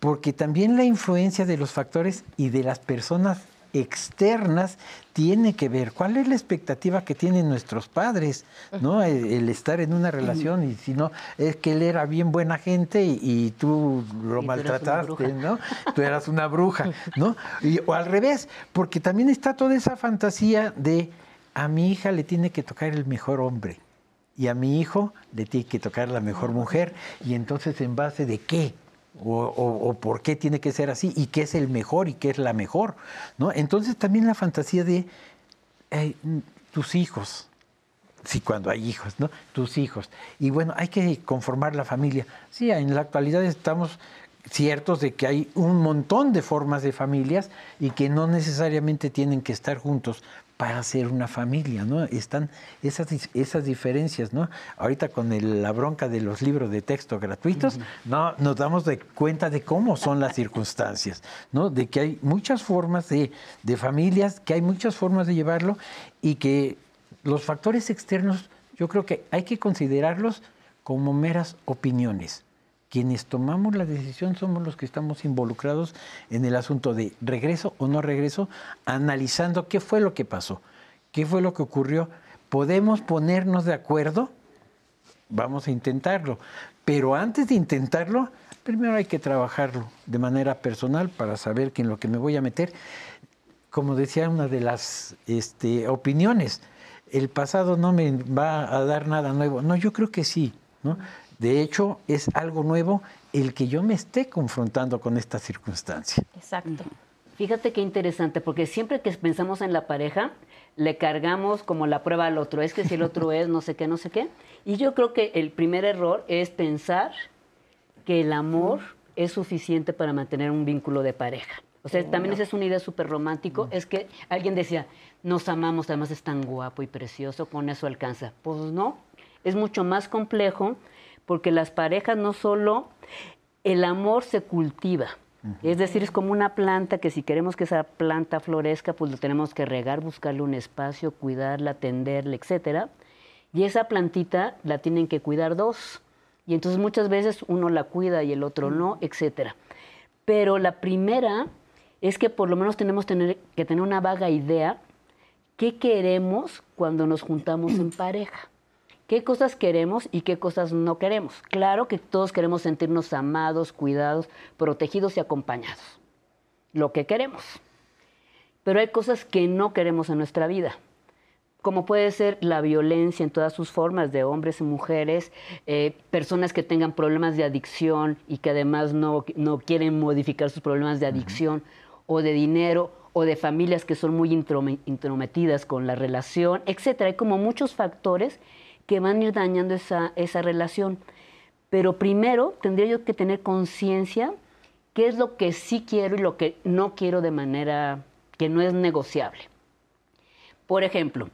porque también la influencia de los factores y de las personas externas tiene que ver cuál es la expectativa que tienen nuestros padres, ¿no? El, estar en una relación y si no, es que él era bien buena gente y, tú lo maltrataste, ¿no? Tú eras una bruja, ¿no? o al revés, porque también está toda esa fantasía de a mi hija le tiene que tocar el mejor hombre y a mi hijo le tiene que tocar la mejor mujer y entonces en base de qué o, por qué tiene que ser así y qué es el mejor y qué es la mejor, ¿no? Entonces también la fantasía de tus hijos, sí, cuando hay hijos, ¿no? Tus hijos. Y bueno, hay que conformar la familia. Sí, en la actualidad estamos ciertos de que hay un montón de formas de familias y que no necesariamente tienen que estar juntos, para ser una familia, ¿no? Están esas, esas diferencias, ¿no? Ahorita con la bronca de los libros de texto gratuitos, no, nos damos de cuenta de cómo son las circunstancias, ¿no? De que hay muchas formas de, de familias, que hay muchas formas de llevarlo y que los factores externos, yo creo que hay que considerarlos como meras opiniones quienes tomamos la decisión somos los que estamos involucrados en el asunto de regreso o no regreso, analizando qué fue lo que pasó, qué fue lo que ocurrió. ¿Podemos ponernos de acuerdo? Vamos a intentarlo. Pero antes de intentarlo, primero hay que trabajarlo de manera personal para saber que en lo que me voy a meter, como decía una de las este, opiniones, el pasado no me va a dar nada nuevo. No, yo creo que sí. ¿no? De hecho, es algo nuevo el que yo me esté confrontando con esta circunstancia. Exacto. Fíjate qué interesante, porque siempre que pensamos en la pareja, le cargamos como la prueba al otro. Es que si el otro es no sé qué, no sé qué. Y yo creo que el primer error es pensar que el amor es suficiente para mantener un vínculo de pareja. O sea, también esa es una idea súper romántico. Es que alguien decía, nos amamos, además es tan guapo y precioso, con eso alcanza. Pues no, es mucho más complejo porque las parejas no solo, el amor se cultiva. Es decir, es como una planta que si queremos que esa planta florezca, pues lo tenemos que regar, buscarle un espacio, cuidarla, atenderla, etcétera. Y esa plantita la tienen que cuidar dos. Y entonces muchas veces uno la cuida y el otro no, etcétera. Pero la primera es que por lo menos tenemos tener, que tener una vaga idea qué queremos cuando nos juntamos en [CLEARS THROAT] pareja qué cosas queremos y qué cosas no queremos. Claro que todos queremos sentirnos amados, cuidados, protegidos y acompañados. Lo que queremos. Pero hay cosas que no queremos en nuestra vida como puede ser la violencia en todas sus formas, de hombres y mujeres, eh, personas que tengan problemas de adicción y que además no, no quieren modificar sus problemas de adicción, o de dinero, o de familias que son muy intrometidas con la relación, etc. Hay como muchos factores que van a ir dañando esa, esa relación. Pero primero tendría yo que tener conciencia qué es lo que sí quiero y lo que no quiero de manera que no es negociable. Por ejemplo,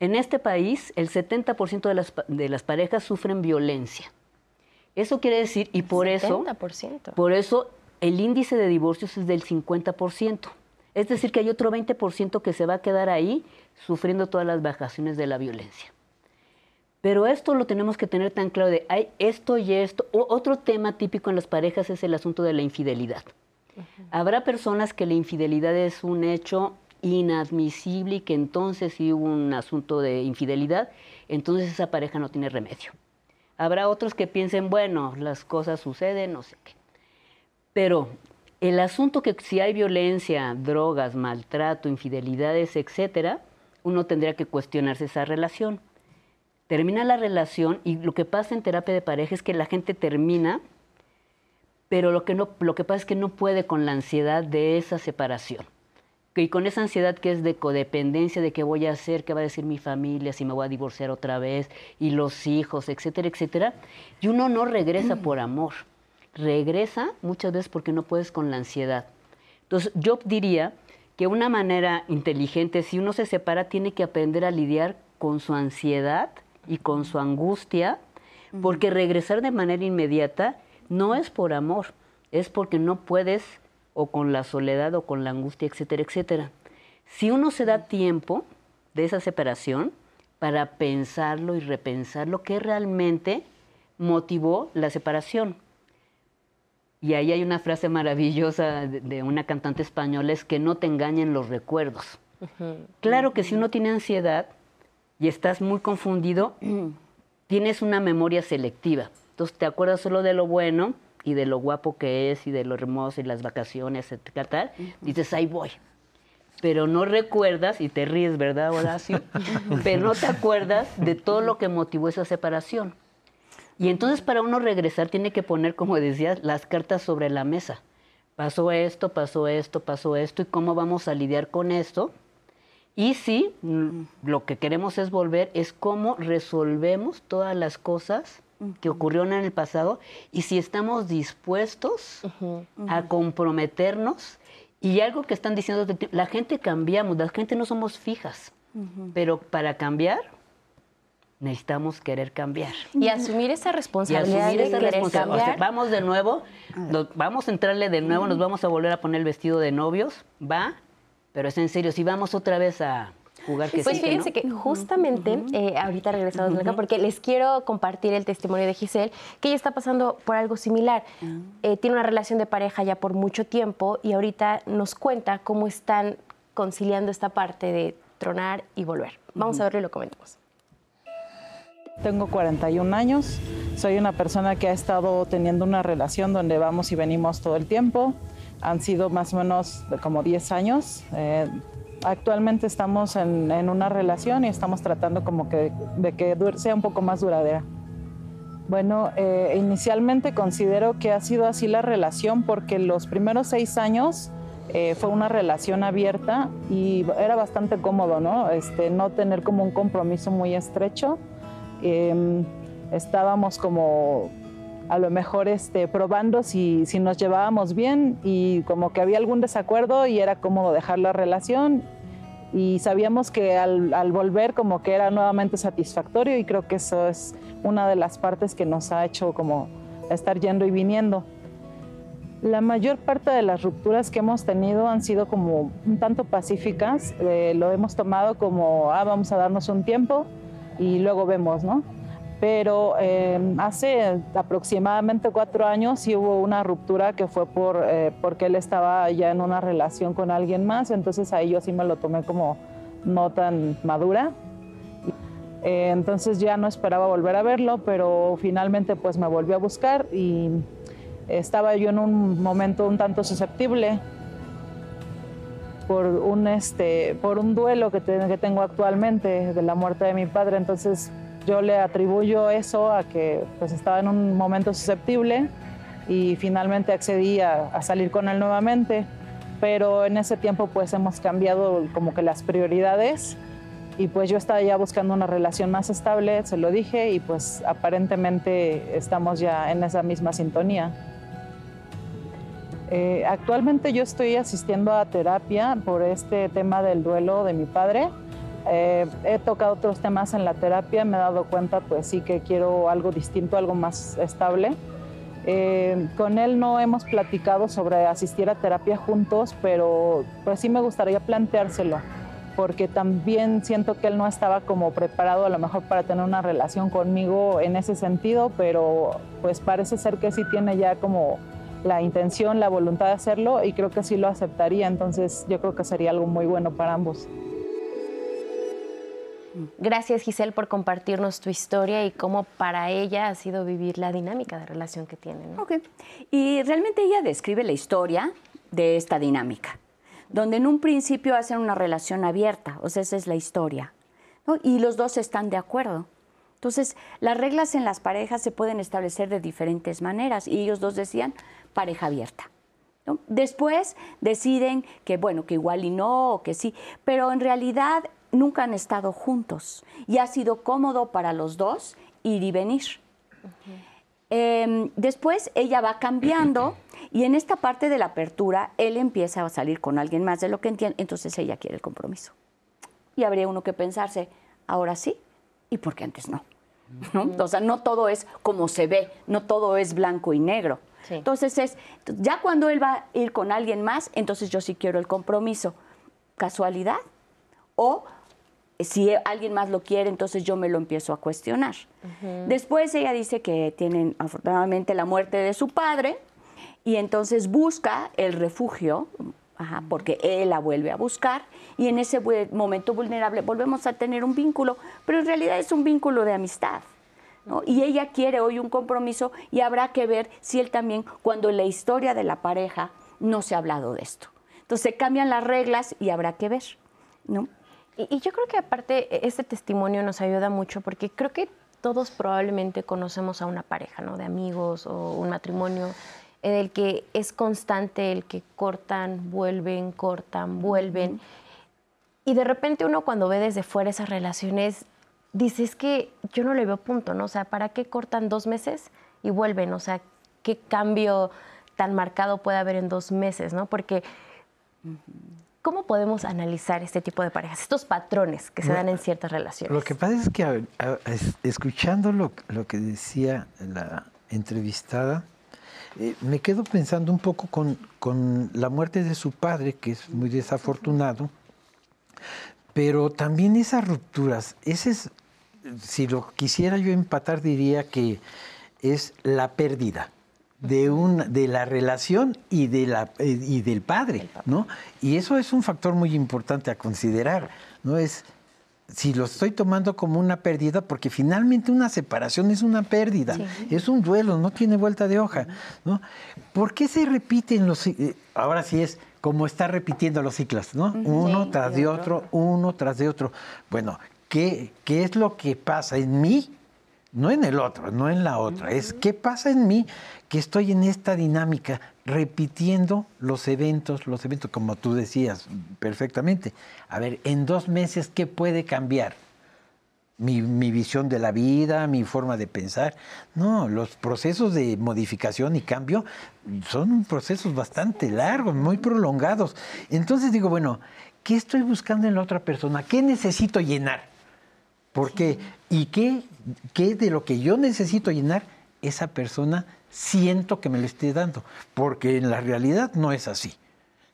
en este país el 70% de las, de las parejas sufren violencia. Eso quiere decir, y por eso, por eso el índice de divorcios es del 50%. Es decir, que hay otro 20% que se va a quedar ahí sufriendo todas las bajaciones de la violencia. Pero esto lo tenemos que tener tan claro de hay esto y esto. otro tema típico en las parejas es el asunto de la infidelidad. Habrá personas que la infidelidad es un hecho inadmisible y que entonces si hubo un asunto de infidelidad, entonces esa pareja no tiene remedio. Habrá otros que piensen, bueno, las cosas suceden, no sé qué. Pero el asunto que si hay violencia, drogas, maltrato, infidelidades, etcétera, uno tendría que cuestionarse esa relación termina la relación y lo que pasa en terapia de pareja es que la gente termina, pero lo que, no, lo que pasa es que no puede con la ansiedad de esa separación. Y con esa ansiedad que es de codependencia, de qué voy a hacer, qué va a decir mi familia, si me voy a divorciar otra vez, y los hijos, etcétera, etcétera. Y uno no regresa por amor, regresa muchas veces porque no puedes con la ansiedad. Entonces yo diría que una manera inteligente, si uno se separa, tiene que aprender a lidiar con su ansiedad, y con su angustia, porque regresar de manera inmediata no es por amor, es porque no puedes o con la soledad o con la angustia, etcétera, etcétera. Si uno se da tiempo de esa separación para pensarlo y repensar lo que realmente motivó la separación. Y ahí hay una frase maravillosa de, de una cantante española, es que no te engañen los recuerdos. Claro que si uno tiene ansiedad y estás muy confundido, [CLEARS THROAT] tienes una memoria selectiva. Entonces te acuerdas solo de lo bueno y de lo guapo que es y de lo hermoso y las vacaciones, etcétera, tal. Dices, ahí voy. Pero no recuerdas, y te ríes, ¿verdad, Horacio? [LAUGHS] Pero no te acuerdas de todo lo que motivó esa separación. Y entonces para uno regresar tiene que poner, como decías, las cartas sobre la mesa. Pasó esto, pasó esto, pasó esto, y cómo vamos a lidiar con esto. Y si mm, lo que queremos es volver, es cómo resolvemos todas las cosas que ocurrieron en el pasado y si estamos dispuestos a comprometernos. Y algo que están diciendo, la gente cambiamos, la gente no somos fijas, pero para cambiar necesitamos querer cambiar. Y asumir esa Y responsabilidad asumir de esa responsabilidad. O sea, vamos de nuevo, nos- vamos a entrarle de nuevo, nos vamos a volver a poner el vestido de novios, va, pero es en serio, si vamos otra vez a jugar que Pues sí, que fíjense no. que justamente eh, ahorita regresamos acá porque les quiero compartir el testimonio de Giselle, que ella está pasando por algo similar. Eh, tiene una relación de pareja ya por mucho tiempo y ahorita nos cuenta cómo están conciliando esta parte de tronar y volver. Vamos a verlo y lo comentamos. Tengo 41 años, soy una persona que ha estado teniendo una relación donde vamos y venimos todo el tiempo. Han sido más o menos como 10 años. Eh, actualmente estamos en, en una relación y estamos tratando como que de que sea un poco más duradera. Bueno, eh, inicialmente considero que ha sido así la relación porque los primeros seis años eh, fue una relación abierta y era bastante cómodo, ¿no? Este, no tener como un compromiso muy estrecho. Em, estábamos como a lo mejor este, probando si, si nos llevábamos bien y como que había algún desacuerdo y era cómodo dejar la relación y sabíamos que al, al volver como que era nuevamente satisfactorio y creo que eso es una de las partes que nos ha hecho como estar yendo y viniendo. La mayor parte de las rupturas que hemos tenido han sido como un tanto pacíficas, eh, lo hemos tomado como, ah, vamos a darnos un tiempo y luego vemos, ¿no? Pero eh, hace aproximadamente cuatro años sí hubo una ruptura que fue por, eh, porque él estaba ya en una relación con alguien más, entonces ahí yo sí me lo tomé como no tan madura. Eh, entonces ya no esperaba volver a verlo, pero finalmente pues me volvió a buscar y estaba yo en un momento un tanto susceptible por un, este, por un duelo que, te- que tengo actualmente de la muerte de mi padre. Entonces yo le atribuyo eso a que pues, estaba en un momento susceptible y finalmente accedí a, a salir con él nuevamente. Pero en ese tiempo pues hemos cambiado como que las prioridades y pues yo estaba ya buscando una relación más estable, se lo dije y pues aparentemente estamos ya en esa misma sintonía. Eh, actualmente yo estoy asistiendo a terapia por este tema del duelo de mi padre. Eh, he tocado otros temas en la terapia, me he dado cuenta pues sí que quiero algo distinto, algo más estable. Eh, con él no hemos platicado sobre asistir a terapia juntos, pero pues sí me gustaría planteárselo, porque también siento que él no estaba como preparado a lo mejor para tener una relación conmigo en ese sentido, pero pues parece ser que sí tiene ya como la intención, la voluntad de hacerlo y creo que sí lo aceptaría, entonces yo creo que sería algo muy bueno para ambos. Gracias Giselle por compartirnos tu historia y cómo para ella ha sido vivir la dinámica de relación que tienen. ¿no? Ok. Y realmente ella describe la historia de esta dinámica, donde en un principio hacen una relación abierta, o sea, esa es la historia, y los dos están de acuerdo. Entonces, las reglas en las parejas se pueden establecer de diferentes maneras, y ellos dos decían pareja abierta. Después deciden que, bueno, que igual y no, o que sí, pero en realidad nunca han estado juntos y ha sido cómodo para los dos ir y venir. Eh, después ella va cambiando [CLEARS THROAT] y en esta parte de la apertura él empieza a salir con alguien más de lo que entiende, entonces ella quiere el compromiso. Y habría uno que pensarse, ahora sí, ¿y por qué antes no? ¿No? O sea, no todo es como se ve, no todo es blanco y negro. Sí. Entonces es, ya cuando él va a ir con alguien más, entonces yo sí quiero el compromiso. ¿Casualidad? O si alguien más lo quiere, entonces yo me lo empiezo a cuestionar. Después ella dice que tienen afortunadamente la muerte de su padre y entonces busca el refugio, ajá, porque él la vuelve a buscar y en ese momento vulnerable volvemos a tener un vínculo, pero en realidad es un vínculo de amistad. ¿no? Y ella quiere hoy un compromiso y habrá que ver si él también, cuando en la historia de la pareja no se ha hablado de esto. Entonces se cambian las reglas y habrá que ver. ¿no? Y, y yo creo que aparte e- este testimonio nos ayuda mucho porque creo que todos probablemente conocemos a una pareja, ¿no? De amigos o un matrimonio en el que es constante el que cortan, vuelven, cortan, vuelven. Y de repente uno cuando ve desde fuera esas relaciones dice, es que yo no le veo punto, ¿no? O sea, ¿para qué cortan dos meses y vuelven? O sea, ¿qué cambio tan marcado puede haber en dos meses, ¿no? Porque ¿cómo podemos analizar este tipo de parejas, estos patrones que se dan en ciertas relaciones? Lo que pasa es que a- a- es- escuchando lo, lo que decía la entrevistada, eh, me quedo pensando un poco con, con la muerte de su padre, que es muy desafortunado, pero también esas rupturas, ese es, si lo quisiera yo empatar, diría que es la pérdida de, un, de la relación y, de la, eh, y del padre, ¿no? Y eso es un factor muy importante a considerar, ¿no? Es, si lo estoy tomando como una pérdida, porque finalmente una separación es una pérdida, es un duelo, no tiene vuelta de hoja, ¿no? ¿Por qué se repiten los, eh, ahora sí es como está repitiendo los ciclos, ¿no? Uno tras de de otro, uno tras de otro. Bueno, ¿qué, qué es lo que pasa en mí? No en el otro, no en la otra. Es qué pasa en mí que estoy en esta dinámica repitiendo los eventos, los eventos, como tú decías perfectamente. A ver, en dos meses, ¿qué puede cambiar? Mi, mi visión de la vida, mi forma de pensar. No, los procesos de modificación y cambio son procesos bastante largos, muy prolongados. Entonces digo, bueno, ¿qué estoy buscando en la otra persona? ¿Qué necesito llenar? ¿Por qué? ¿Y qué, qué de lo que yo necesito llenar, esa persona siento que me lo esté dando? Porque en la realidad no es así.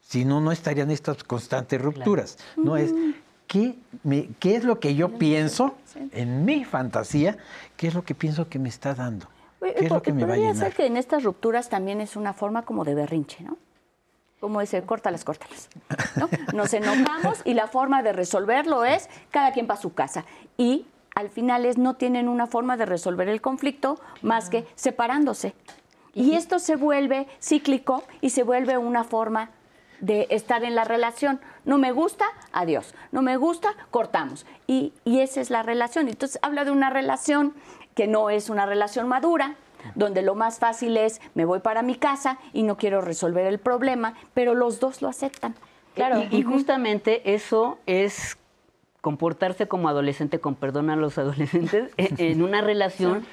Si no, no estarían estas constantes rupturas. No es, ¿qué, me- ¿qué es lo que yo pienso en mi fantasía? ¿Qué es lo que pienso que me está dando? ¿Qué es lo que me va a Podría llenar? ser que en estas rupturas también es una forma como de berrinche, ¿no? Como dice, córtalas, córtalas. ¿no? Nos enojamos y la forma de resolverlo es cada quien va a su casa. Y al final es no tienen una forma de resolver el conflicto más que separándose. Y esto se vuelve cíclico y se vuelve una forma de estar en la relación. No me gusta, adiós. No me gusta, cortamos. Y, y esa es la relación. Entonces habla de una relación que no es una relación madura, donde lo más fácil es me voy para mi casa y no quiero resolver el problema, pero los dos lo aceptan. Claro. Y, y justamente eso es comportarse como adolescente, con perdón a los [LAUGHS] adolescentes, en en una relación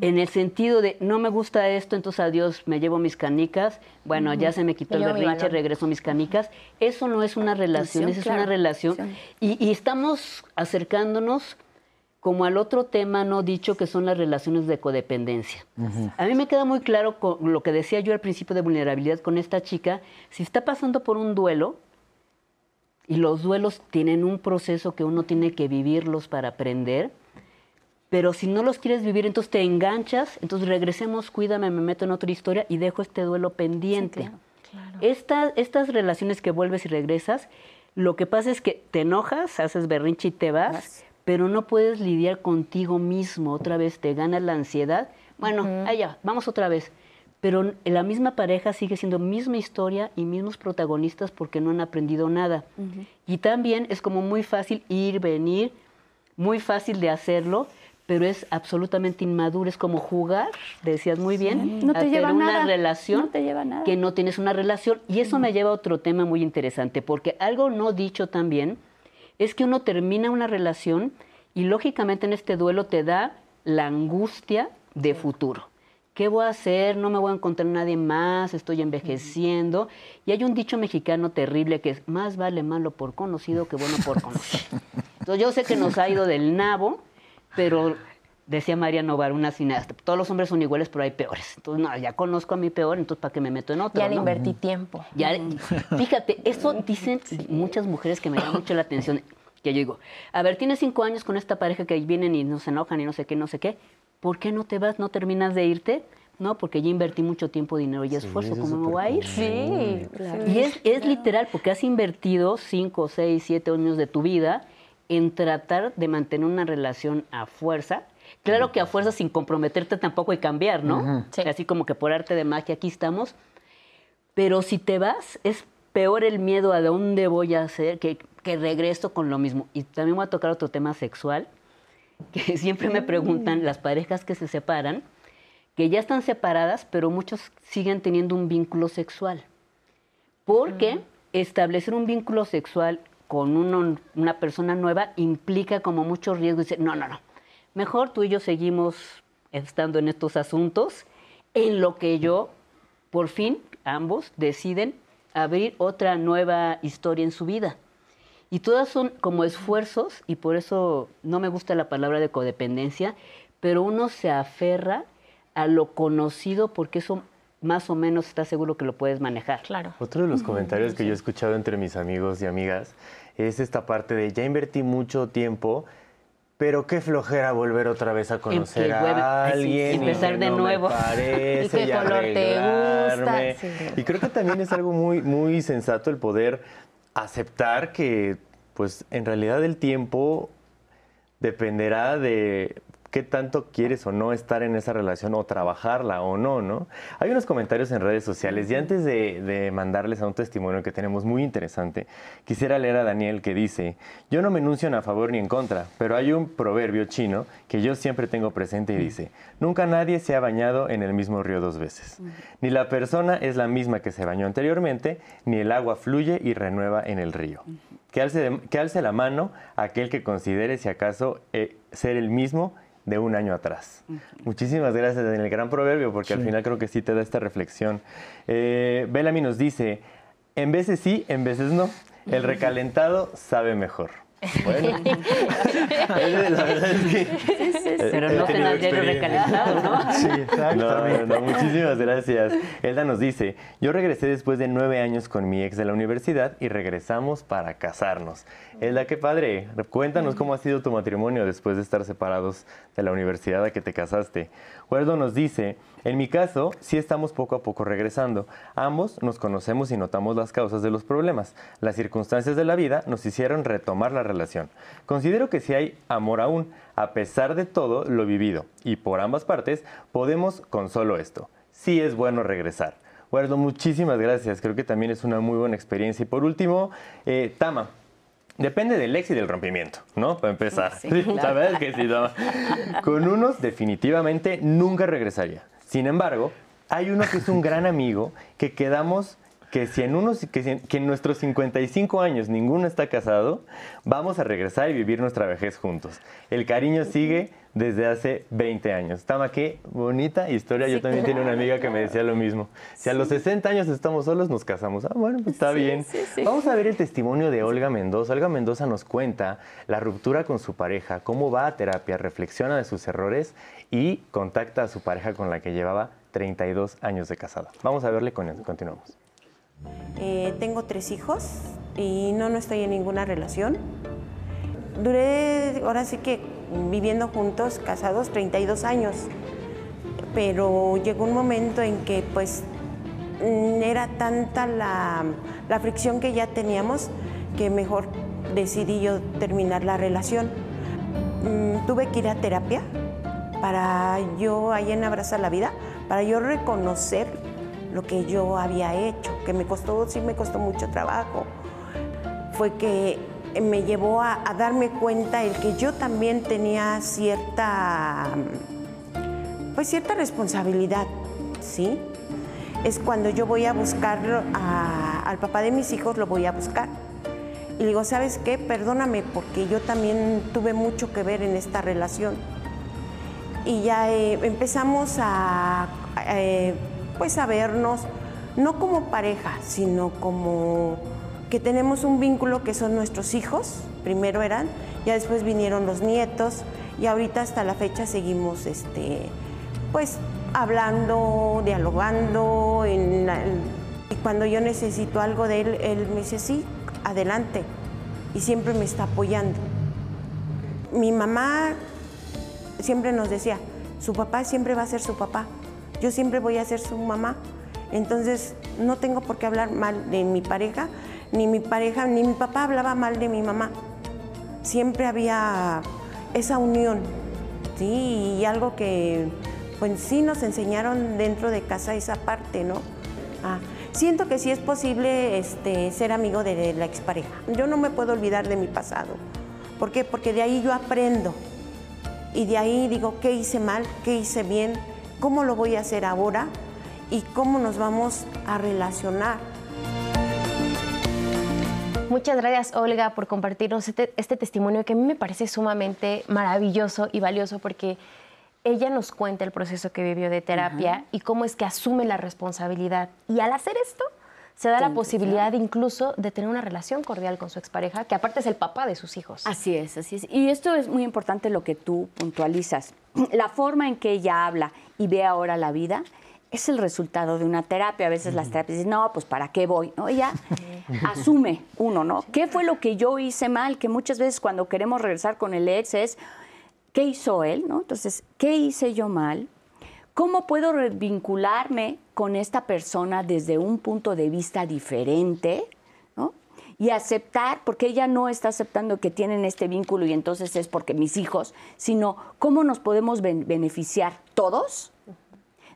en el sentido de no me gusta esto, entonces adiós, me llevo mis canicas, bueno, ya se me quitó Me el berrinche, regreso mis canicas. Eso no es una relación, esa es una relación. Y, y estamos acercándonos como al otro tema no dicho que son las relaciones de codependencia. A mí me queda muy claro con lo que decía yo al principio de vulnerabilidad con esta chica, si está pasando por un duelo, y los duelos tienen un proceso que uno tiene que vivirlos para aprender, pero si no los quieres vivir, entonces te enganchas, entonces regresemos, cuídame, me meto en otra historia y dejo este duelo pendiente. Esta- estas relaciones que vuelves y regresas, lo que pasa es que te enojas, haces berrinche y te vas, Vas. Pero no puedes lidiar contigo mismo, otra vez te gana la ansiedad. Bueno, allá, vamos otra vez. Pero la misma pareja sigue siendo misma historia y mismos protagonistas porque no han aprendido nada. Y también es como muy fácil ir, venir, muy fácil de hacerlo, pero es absolutamente inmaduro, es como jugar, decías muy bien, No te a lleva una nada, relación no te lleva a nada. que no tienes una relación. Y eso me lleva a otro tema muy interesante, porque algo no dicho también es que uno termina una relación y lógicamente en este duelo te da la angustia de futuro. ¿Qué voy a hacer? No me voy a encontrar nadie más, estoy envejeciendo. Y hay un dicho mexicano terrible que es, más vale malo por conocido que bueno por conocer. [LAUGHS] Entonces yo sé que nos ha ido del nabo, pero decía María Novar, una cineasta, todos los hombres son iguales, pero hay peores. Entonces, no, ya conozco a mi peor, entonces ¿para qué me meto en otro? Ya le no? invertí tiempo. Ya, [LAUGHS] fíjate, eso dicen muchas mujeres que me llama mucho la atención. Que yo digo, a ver, tienes cinco años con esta pareja que vienen y no se enojan y no sé qué, no sé qué. ¿Por qué no te vas, no terminas de irte? ¿no? Porque ya invertí mucho tiempo, dinero y esfuerzo, ¿cómo me voy a ir? Sí, claro. Y es, es literal, porque has invertido 5, 6, 7 años de tu vida en tratar de mantener una relación a fuerza. Claro que a fuerza sin comprometerte tampoco y cambiar, ¿no? Sí. Así como que por arte de magia aquí estamos. Pero si te vas, es peor el miedo a dónde voy a hacer que, que regreso con lo mismo. Y también voy a tocar otro tema sexual, que [LAUGHS] siempre me preguntan las parejas que se separan, que ya están separadas, pero muchos siguen teniendo un vínculo sexual. Porque establecer un vínculo sexual con uno- una persona nueva implica como mucho riesgo. Dice, no, no, no. Mejor tú y yo seguimos estando en estos asuntos en lo que yo, por fin, ambos deciden abrir otra nueva historia en su vida. Y todas son como esfuerzos, y por eso no me gusta la palabra de codependencia, pero uno se aferra a lo conocido porque eso más o menos está seguro que lo puedes manejar. Claro. Otro de los comentarios que yo he escuchado entre mis amigos y amigas es esta parte de ya invertí mucho tiempo, pero qué flojera volver otra vez a conocer que a Ay, sí, alguien. y empezar que de no me nuevo. [LAUGHS] parece, ¿Y qué y color te gusta? Sí. Y creo que también es algo muy, muy sensato el poder aceptar que, pues, en realidad el tiempo dependerá de qué tanto quieres o no estar en esa relación o trabajarla o no, ¿no? Hay unos comentarios en redes sociales y antes de, de mandarles a un testimonio que tenemos muy interesante, quisiera leer a Daniel que dice, yo no me enuncio a favor ni en contra, pero hay un proverbio chino que yo siempre tengo presente y dice, nunca nadie se ha bañado en el mismo río dos veces. Ni la persona es la misma que se bañó anteriormente, ni el agua fluye y renueva en el río. Que alce, de- que alce la mano aquel que considere si acaso eh, ser el mismo de un año atrás. Muchísimas gracias en el gran proverbio, porque al final creo que sí te da esta reflexión. Eh, Bellamy nos dice, en veces sí, en veces no. El recalentado sabe mejor. Bueno, [LAUGHS] la verdad es que... Pero no cenas diario recalentado, ¿no? [LAUGHS] Sí, no, no, muchísimas gracias. Elda nos dice, yo regresé después de nueve años con mi ex de la universidad y regresamos para casarnos. Elda, qué padre. Cuéntanos cómo ha sido tu matrimonio después de estar separados de la universidad a que te casaste. Huerdo nos dice, en mi caso, sí estamos poco a poco regresando. Ambos nos conocemos y notamos las causas de los problemas. Las circunstancias de la vida nos hicieron retomar la relación. Considero que si hay amor aún, a pesar de todo lo vivido, y por ambas partes, podemos con solo esto. Sí es bueno regresar. Huerdo, muchísimas gracias. Creo que también es una muy buena experiencia. Y por último, eh, Tama. Depende del ex y del rompimiento, ¿no? Para empezar. Sí, [LAUGHS] La claro. verdad es que sí, Tama. Con unos definitivamente nunca regresaría. Sin embargo, hay uno que es un gran amigo que quedamos que si en unos que, si- que en nuestros 55 años ninguno está casado, vamos a regresar y vivir nuestra vejez juntos. El cariño sigue desde hace 20 años. Tama, qué bonita historia. Yo también tenía una amiga que me decía lo mismo. Si a los 60 años estamos solos, nos casamos. Ah, bueno, pues está bien. Vamos a ver el testimonio de Olga Mendoza. Olga Mendoza nos cuenta la ruptura con su pareja, cómo va a terapia, reflexiona de sus errores y contacta a su pareja con la que llevaba 32 años de casada. Vamos a verle con continuamos. Eh, tengo tres hijos y no, no estoy en ninguna relación. Duré, ahora sí que viviendo juntos, casados, 32 años. Pero llegó un momento en que pues mm, era tanta la, la fricción que ya teníamos que mejor decidí yo terminar la relación. Mm, tuve que ir a terapia para yo, ahí en Abraza la Vida, para yo reconocer lo que yo había hecho, que me costó, sí me costó mucho trabajo. Fue que me llevó a, darme cuenta el que yo también tenía cierta, pues cierta responsabilidad, ¿sí? Es cuando yo voy a buscar a- al papá de mis hijos, lo voy a buscar. Y digo, ¿sabes qué? Perdóname porque yo también tuve mucho que ver en esta relación y ya eh, empezamos a, eh, pues a vernos no como pareja, sino como que tenemos un vínculo que son nuestros hijos, primero eran, ya después vinieron los nietos y ahorita hasta la fecha seguimos este, pues hablando, dialogando, y cuando yo necesito algo de él, él me dice, sí, adelante, y siempre me está apoyando. Mi mamá siempre nos decía, su papá siempre va a ser su papá. Yo siempre voy a ser su mamá. Entonces, no tengo por qué hablar mal de mi pareja, ni mi pareja, ni mi papá hablaba mal de mi mamá. Siempre había esa unión, ¿sí? Y algo que, pues sí nos enseñaron dentro de casa esa parte, ¿no? Ah, siento que sí es posible este, ser amigo de la expareja. Yo no me puedo olvidar de mi pasado. ¿Por qué? Porque de ahí yo aprendo. Y de ahí digo, ¿qué hice mal? ¿Qué hice bien? ¿Cómo lo voy a hacer ahora? ¿Y cómo nos vamos a relacionar? Muchas gracias, Olga, por compartirnos este, este, testimonio que a mí me parece sumamente maravilloso y valioso porque ella nos cuenta el proceso que vivió de terapia y cómo es que asume la responsabilidad. Y al hacer esto, se da la posibilidad incluso de tener una relación cordial con su expareja, que aparte es el papá de sus hijos. Así es, así es. Y esto es muy importante lo que tú puntualizas. [CLEARS THROAT] La forma en que ella habla y ve ahora la vida es el resultado de una terapia. A veces las terapias dicen, no, pues ¿para qué voy? ¿No? Ella [LAUGHS] asume uno, ¿no? ¿Qué fue lo que yo hice mal? Que muchas veces cuando queremos regresar con el ex es, ¿qué hizo él? ¿no? Entonces, ¿qué hice yo mal? ¿Cómo puedo vincularme con esta persona desde un punto de vista diferente? ¿no? Y aceptar, porque ella no está aceptando que tienen este vínculo y entonces es porque mis hijos, sino cómo nos podemos beneficiar todos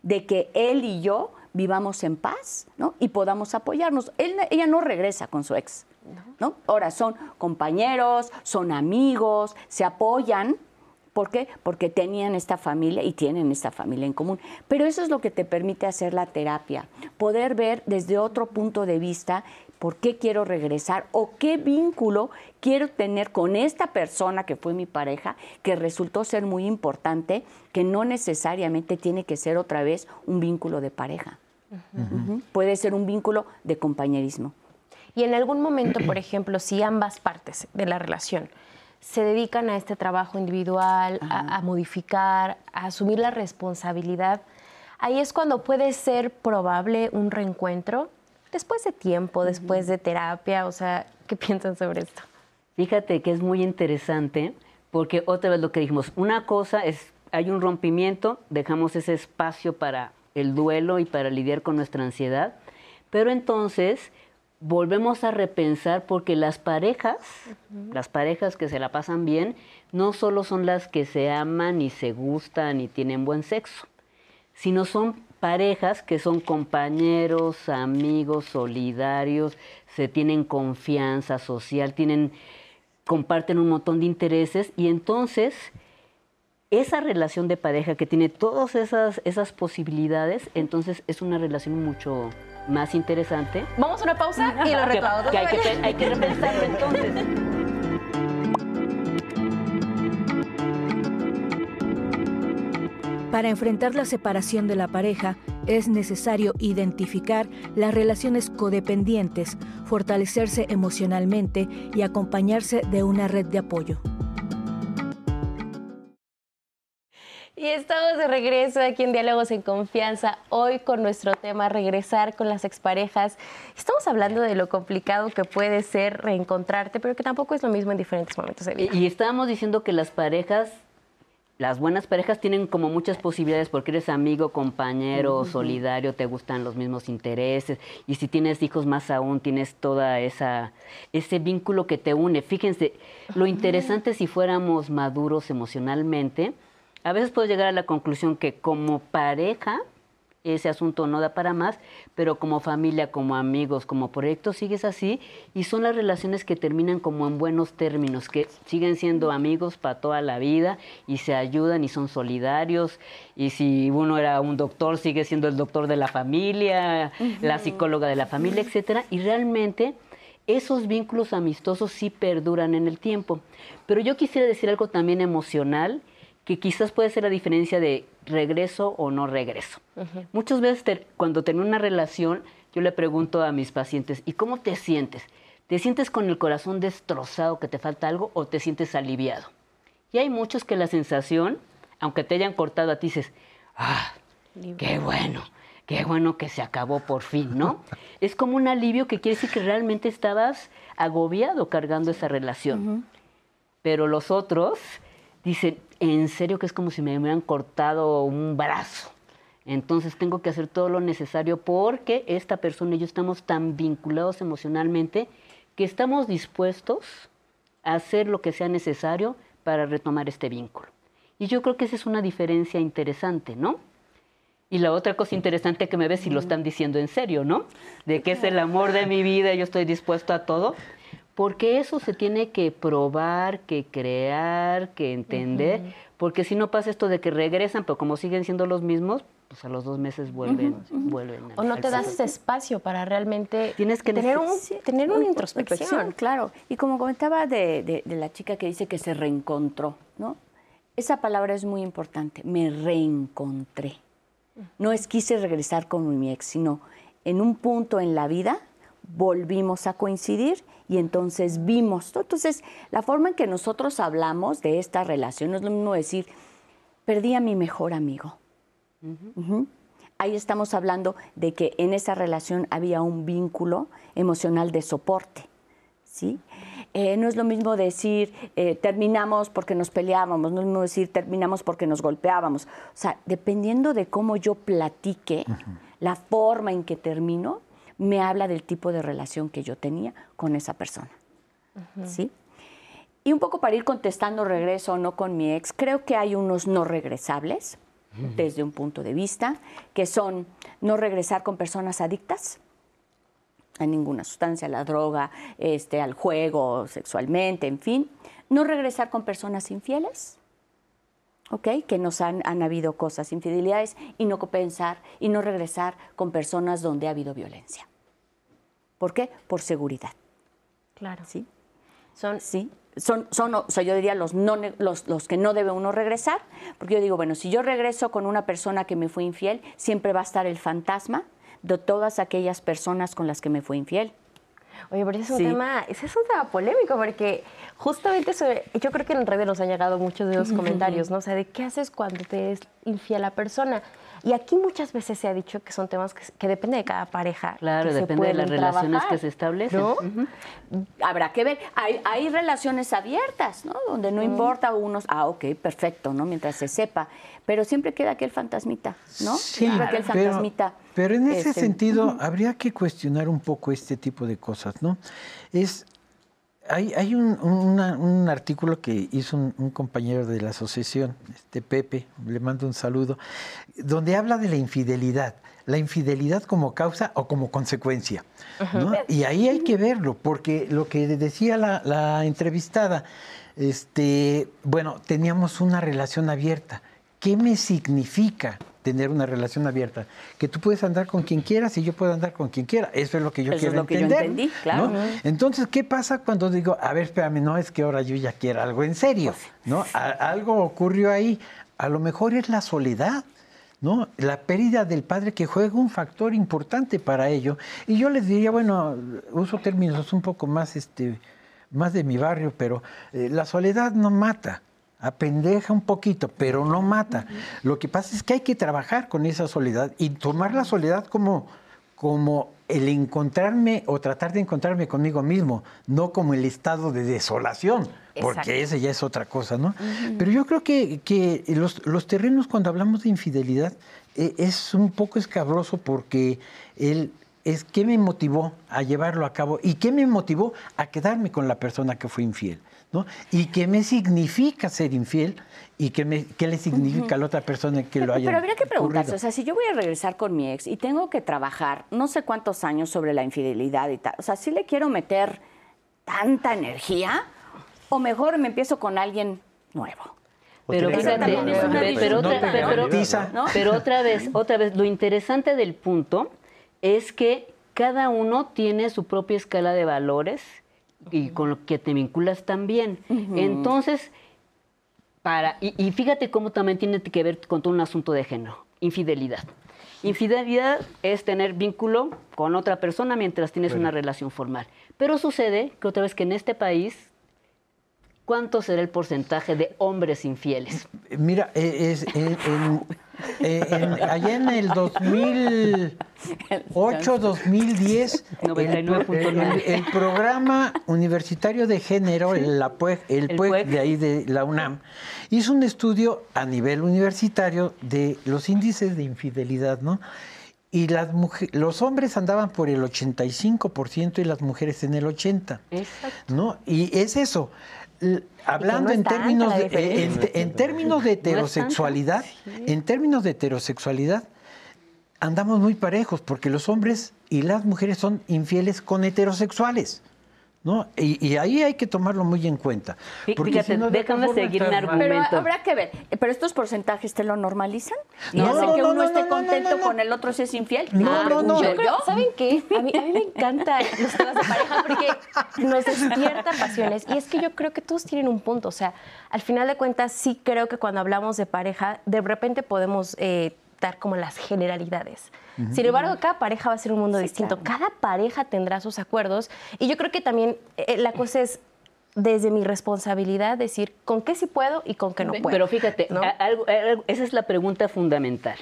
de que él y yo vivamos en paz ¿no? y podamos apoyarnos. ella no regresa con su ex. ¿no? Ahora son compañeros, son amigos, se apoyan, ¿Por qué? Porque tenían esta familia y tienen esta familia en común. Pero eso es lo que te permite hacer la terapia, poder ver desde otro punto de vista por qué quiero regresar o qué vínculo quiero tener con esta persona que fue mi pareja, que resultó ser muy importante, que no necesariamente tiene que ser otra vez un vínculo de pareja. Puede ser un vínculo de compañerismo. Y en algún momento, por ejemplo, si ambas partes de la relación se dedican a este trabajo individual, a, modificar, a asumir la responsabilidad, ahí es cuando puede ser probable un reencuentro después de tiempo, después de terapia, o sea, ¿qué [LAUGHS] piensan sobre esto? Fíjate que es muy interesante porque otra vez lo que dijimos, una cosa es, hay un rompimiento, dejamos ese espacio para el duelo y para lidiar con nuestra ansiedad, pero entonces volvemos a repensar porque las parejas, las parejas que se la pasan bien, no solo son las que se aman y se gustan y tienen buen sexo, sino son parejas que son compañeros, amigos, solidarios, se tienen confianza social, tienen comparten un montón de intereses y entonces esa relación de pareja que tiene todas esas, esas posibilidades, entonces es una relación mucho más interesante. Vamos a una pausa y lo [LAUGHS] retomamos. hay, que, hay que repensarlo entonces. Para enfrentar la separación de la pareja es necesario identificar las relaciones codependientes, fortalecerse emocionalmente y acompañarse de una red de apoyo. Y estamos de regreso aquí en Diálogos en Confianza, hoy con nuestro tema regresar con las exparejas. Estamos hablando de lo complicado que puede ser reencontrarte, pero que tampoco es lo mismo en diferentes momentos de vida. Y, estábamos diciendo que las parejas, las buenas parejas tienen como muchas posibilidades porque eres amigo, compañero, solidario, te gustan los mismos intereses y si tienes hijos más aún tienes toda esa ese vínculo que te une. Fíjense, lo interesante si fuéramos maduros emocionalmente, a veces puedo llegar a la conclusión que como pareja ese asunto no da para más, pero como familia, como amigos, como proyecto sigues así y son las relaciones que terminan como en buenos términos, que siguen siendo amigos para toda la vida y se ayudan y son solidarios y si uno era un doctor sigue siendo el doctor de la familia, la psicóloga de la familia, etcétera y realmente esos vínculos amistosos sí perduran en el tiempo. Pero yo quisiera decir algo también emocional que quizás puede ser la diferencia de regreso o no regreso. Muchas veces cuando tengo una relación, yo le pregunto a mis pacientes, ¿y cómo te sientes? ¿Te sientes con el corazón destrozado que te falta algo o te sientes aliviado? Y hay muchos que la sensación, aunque te hayan cortado a ti, dices, ah, qué bueno, qué bueno que se acabó por fin, ¿no? [LAUGHS] es como un alivio que quiere decir que realmente estabas agobiado cargando esa relación. Pero los otros dicen, en serio que es como si me hubieran cortado un brazo. Entonces tengo que hacer todo lo necesario porque esta persona y yo estamos tan vinculados emocionalmente que estamos dispuestos a hacer lo que sea necesario para retomar este vínculo. Y yo creo que esa es una diferencia interesante, ¿no? Y la otra cosa interesante que me ves si lo están diciendo en serio, ¿no? De que es el amor de mi vida, yo estoy dispuesto a todo. Porque eso se tiene que probar, que crear, que entender. Porque si no pasa esto de que regresan, pero como siguen siendo los mismos, pues a los dos meses vuelven, vuelven. O no te das ese espacio para realmente Tienes que tener, un, tener una una introspección. Claro, y como comentaba de, de- de la chica que dice que se reencontró, ¿no? Esa palabra es muy importante, me reencontré. No es quise regresar con mi ex, sino en un punto en la vida volvimos a coincidir y entonces vimos. Entonces, la forma en que nosotros hablamos de esta relación no es lo mismo decir, perdí a mi mejor amigo. Ujú. Ahí estamos hablando de que en esa relación había un vínculo emocional de soporte. ¿sí? Eh, no es lo mismo decir eh, terminamos porque nos peleábamos, no es lo mismo decir terminamos porque nos golpeábamos. O sea, dependiendo de cómo yo platique, la forma en que termino, me habla del tipo de relación que yo tenía con esa persona. ¿sí? Y un poco para ir contestando regreso o no con mi ex, creo que hay unos no regresables desde un punto de vista, que son no regresar con personas adictas a ninguna sustancia, a la droga, este, al juego, sexualmente, en fin. No regresar con personas infieles, ¿ok? Que nos han, han habido cosas, infidelidades, y no pensar y no regresar con personas donde ha habido violencia. ¿Por qué? Por seguridad. Claro. ¿sí? Son, Sí, son, son o sea, yo diría los, no, los, los que no debe uno regresar, porque yo digo, bueno, si yo regreso con una persona que me fue infiel, siempre va a estar el fantasma de todas aquellas personas con las que me fue infiel. Oye, pero ese es un Sí. tema, ese es un tema polémico porque justamente sobre, yo creo que en redes nos han llegado muchos de los [LAUGHS] comentarios, ¿no? O sea, de qué haces cuando te es infiel la persona. Y aquí muchas veces se ha dicho que son temas que, que depende de cada pareja. Claro, que se depende de las relaciones trabajar, que se establecen. ¿no? Habrá que ver, hay, hay relaciones abiertas, ¿no? Donde no importa unos, ah, ok, perfecto, ¿no? Mientras se sepa, pero siempre queda aquel fantasmita, ¿no? siempre aquel pero, fantasmita. pero en ese este, sentido habría que cuestionar un poco este tipo de cosas, ¿no? Es hay, hay un, una- un artículo que hizo un, un compañero de la asociación, este Pepe, le mando un saludo, donde habla de la infidelidad, la infidelidad como causa o como consecuencia. ¿no? Y ahí hay que verlo, porque lo que decía la, la entrevistada, este, bueno, teníamos una relación abierta. ¿Qué me significa tener una relación abierta? Que tú puedes andar con quien quieras y yo puedo andar con quien quiera. Eso es lo que yo Eso es quiero lo que yo entender. entendí, claro. ¿no? Entonces, ¿qué pasa cuando digo, a ver, espérame, no es que ahora yo ya quiero algo en serio? ¿no? A- algo ocurrió ahí. A lo mejor es la soledad. ¿no? La pérdida del padre que juega un factor importante para ello. Y yo les diría, bueno, uso términos un poco más, este, más de mi barrio, pero eh, la soledad no mata, apendeja un poquito, pero no mata. Lo que pasa es que hay que trabajar con esa soledad y tomar la soledad como, como el encontrarme o tratar de encontrarme conmigo mismo, no como el estado de desolación, porque ese ya es otra cosa, ¿no? Pero yo creo que, que los, los terrenos cuando hablamos de infidelidad eh, es un poco escabroso porque el, es qué me motivó a llevarlo a cabo y qué me motivó a quedarme con la persona que fue infiel, ¿no? Y qué me significa ser infiel y qué, me, qué le significa a la otra persona que lo haya Pero habría que preguntarse, ocurrido. o sea, si yo voy a regresar con mi ex y tengo que trabajar no sé cuántos años sobre la infidelidad y tal, o sea, si le quiero meter tanta energía, o mejor me empiezo con alguien nuevo. Pero pero otra vez, otra vez, lo interesante del punto es que cada uno tiene su propia escala de valores y con lo que te vinculas también. Entonces, para, y, y fíjate cómo también tiene que ver con todo un asunto de género, infidelidad. Infidelidad es tener vínculo con otra persona mientras tienes una relación formal. Pero sucede que otra vez que en este país ¿cuánto será el porcentaje de hombres infieles? Mira, eh, es, en, en, eh, en- allá en el 2008, 2010, el, pro- 99.9. el- el programa universitario de género, el, la PUEG, el El PUEG PUEG. de ahí de la UNAM, hizo un estudio a nivel universitario de los índices de infidelidad, ¿no? Y las muje- los hombres andaban por el 85% y las mujeres en el 80%. Exacto. ¿no? Y es eso. Hablando no en términos de, en términos de heterosexualidad, en términos de heterosexualidad, andamos muy parejos porque los hombres y las mujeres son infieles con heterosexuales. ¿No? Y, y ahí hay que tomarlo muy en cuenta. Porque fíjate, si no, déjame seguir mi mal. Pero habrá que ver. ¿Pero estos porcentajes te lo normalizan? ¿Y No, hace no, que no, uno no, esté no, no, contento no, no. con el otro si es infiel? No, Ah, no, no. yo- Yo creo, ¿saben qué? A mí, a mí me encantan los temas de pareja porque nos despiertan pasiones. Y es que yo creo que todos tienen un punto. O sea, al final de cuentas, sí creo que cuando hablamos de pareja, de repente podemos eh, dar como las generalidades. Sin embargo, cada pareja va a ser un mundo distinto. Cada pareja tendrá sus acuerdos. Y yo creo que también eh, la cosa es desde mi responsabilidad decir con qué sí puedo y con qué no puedo. Pero fíjate, algo- algo- esa es la pregunta fundamental.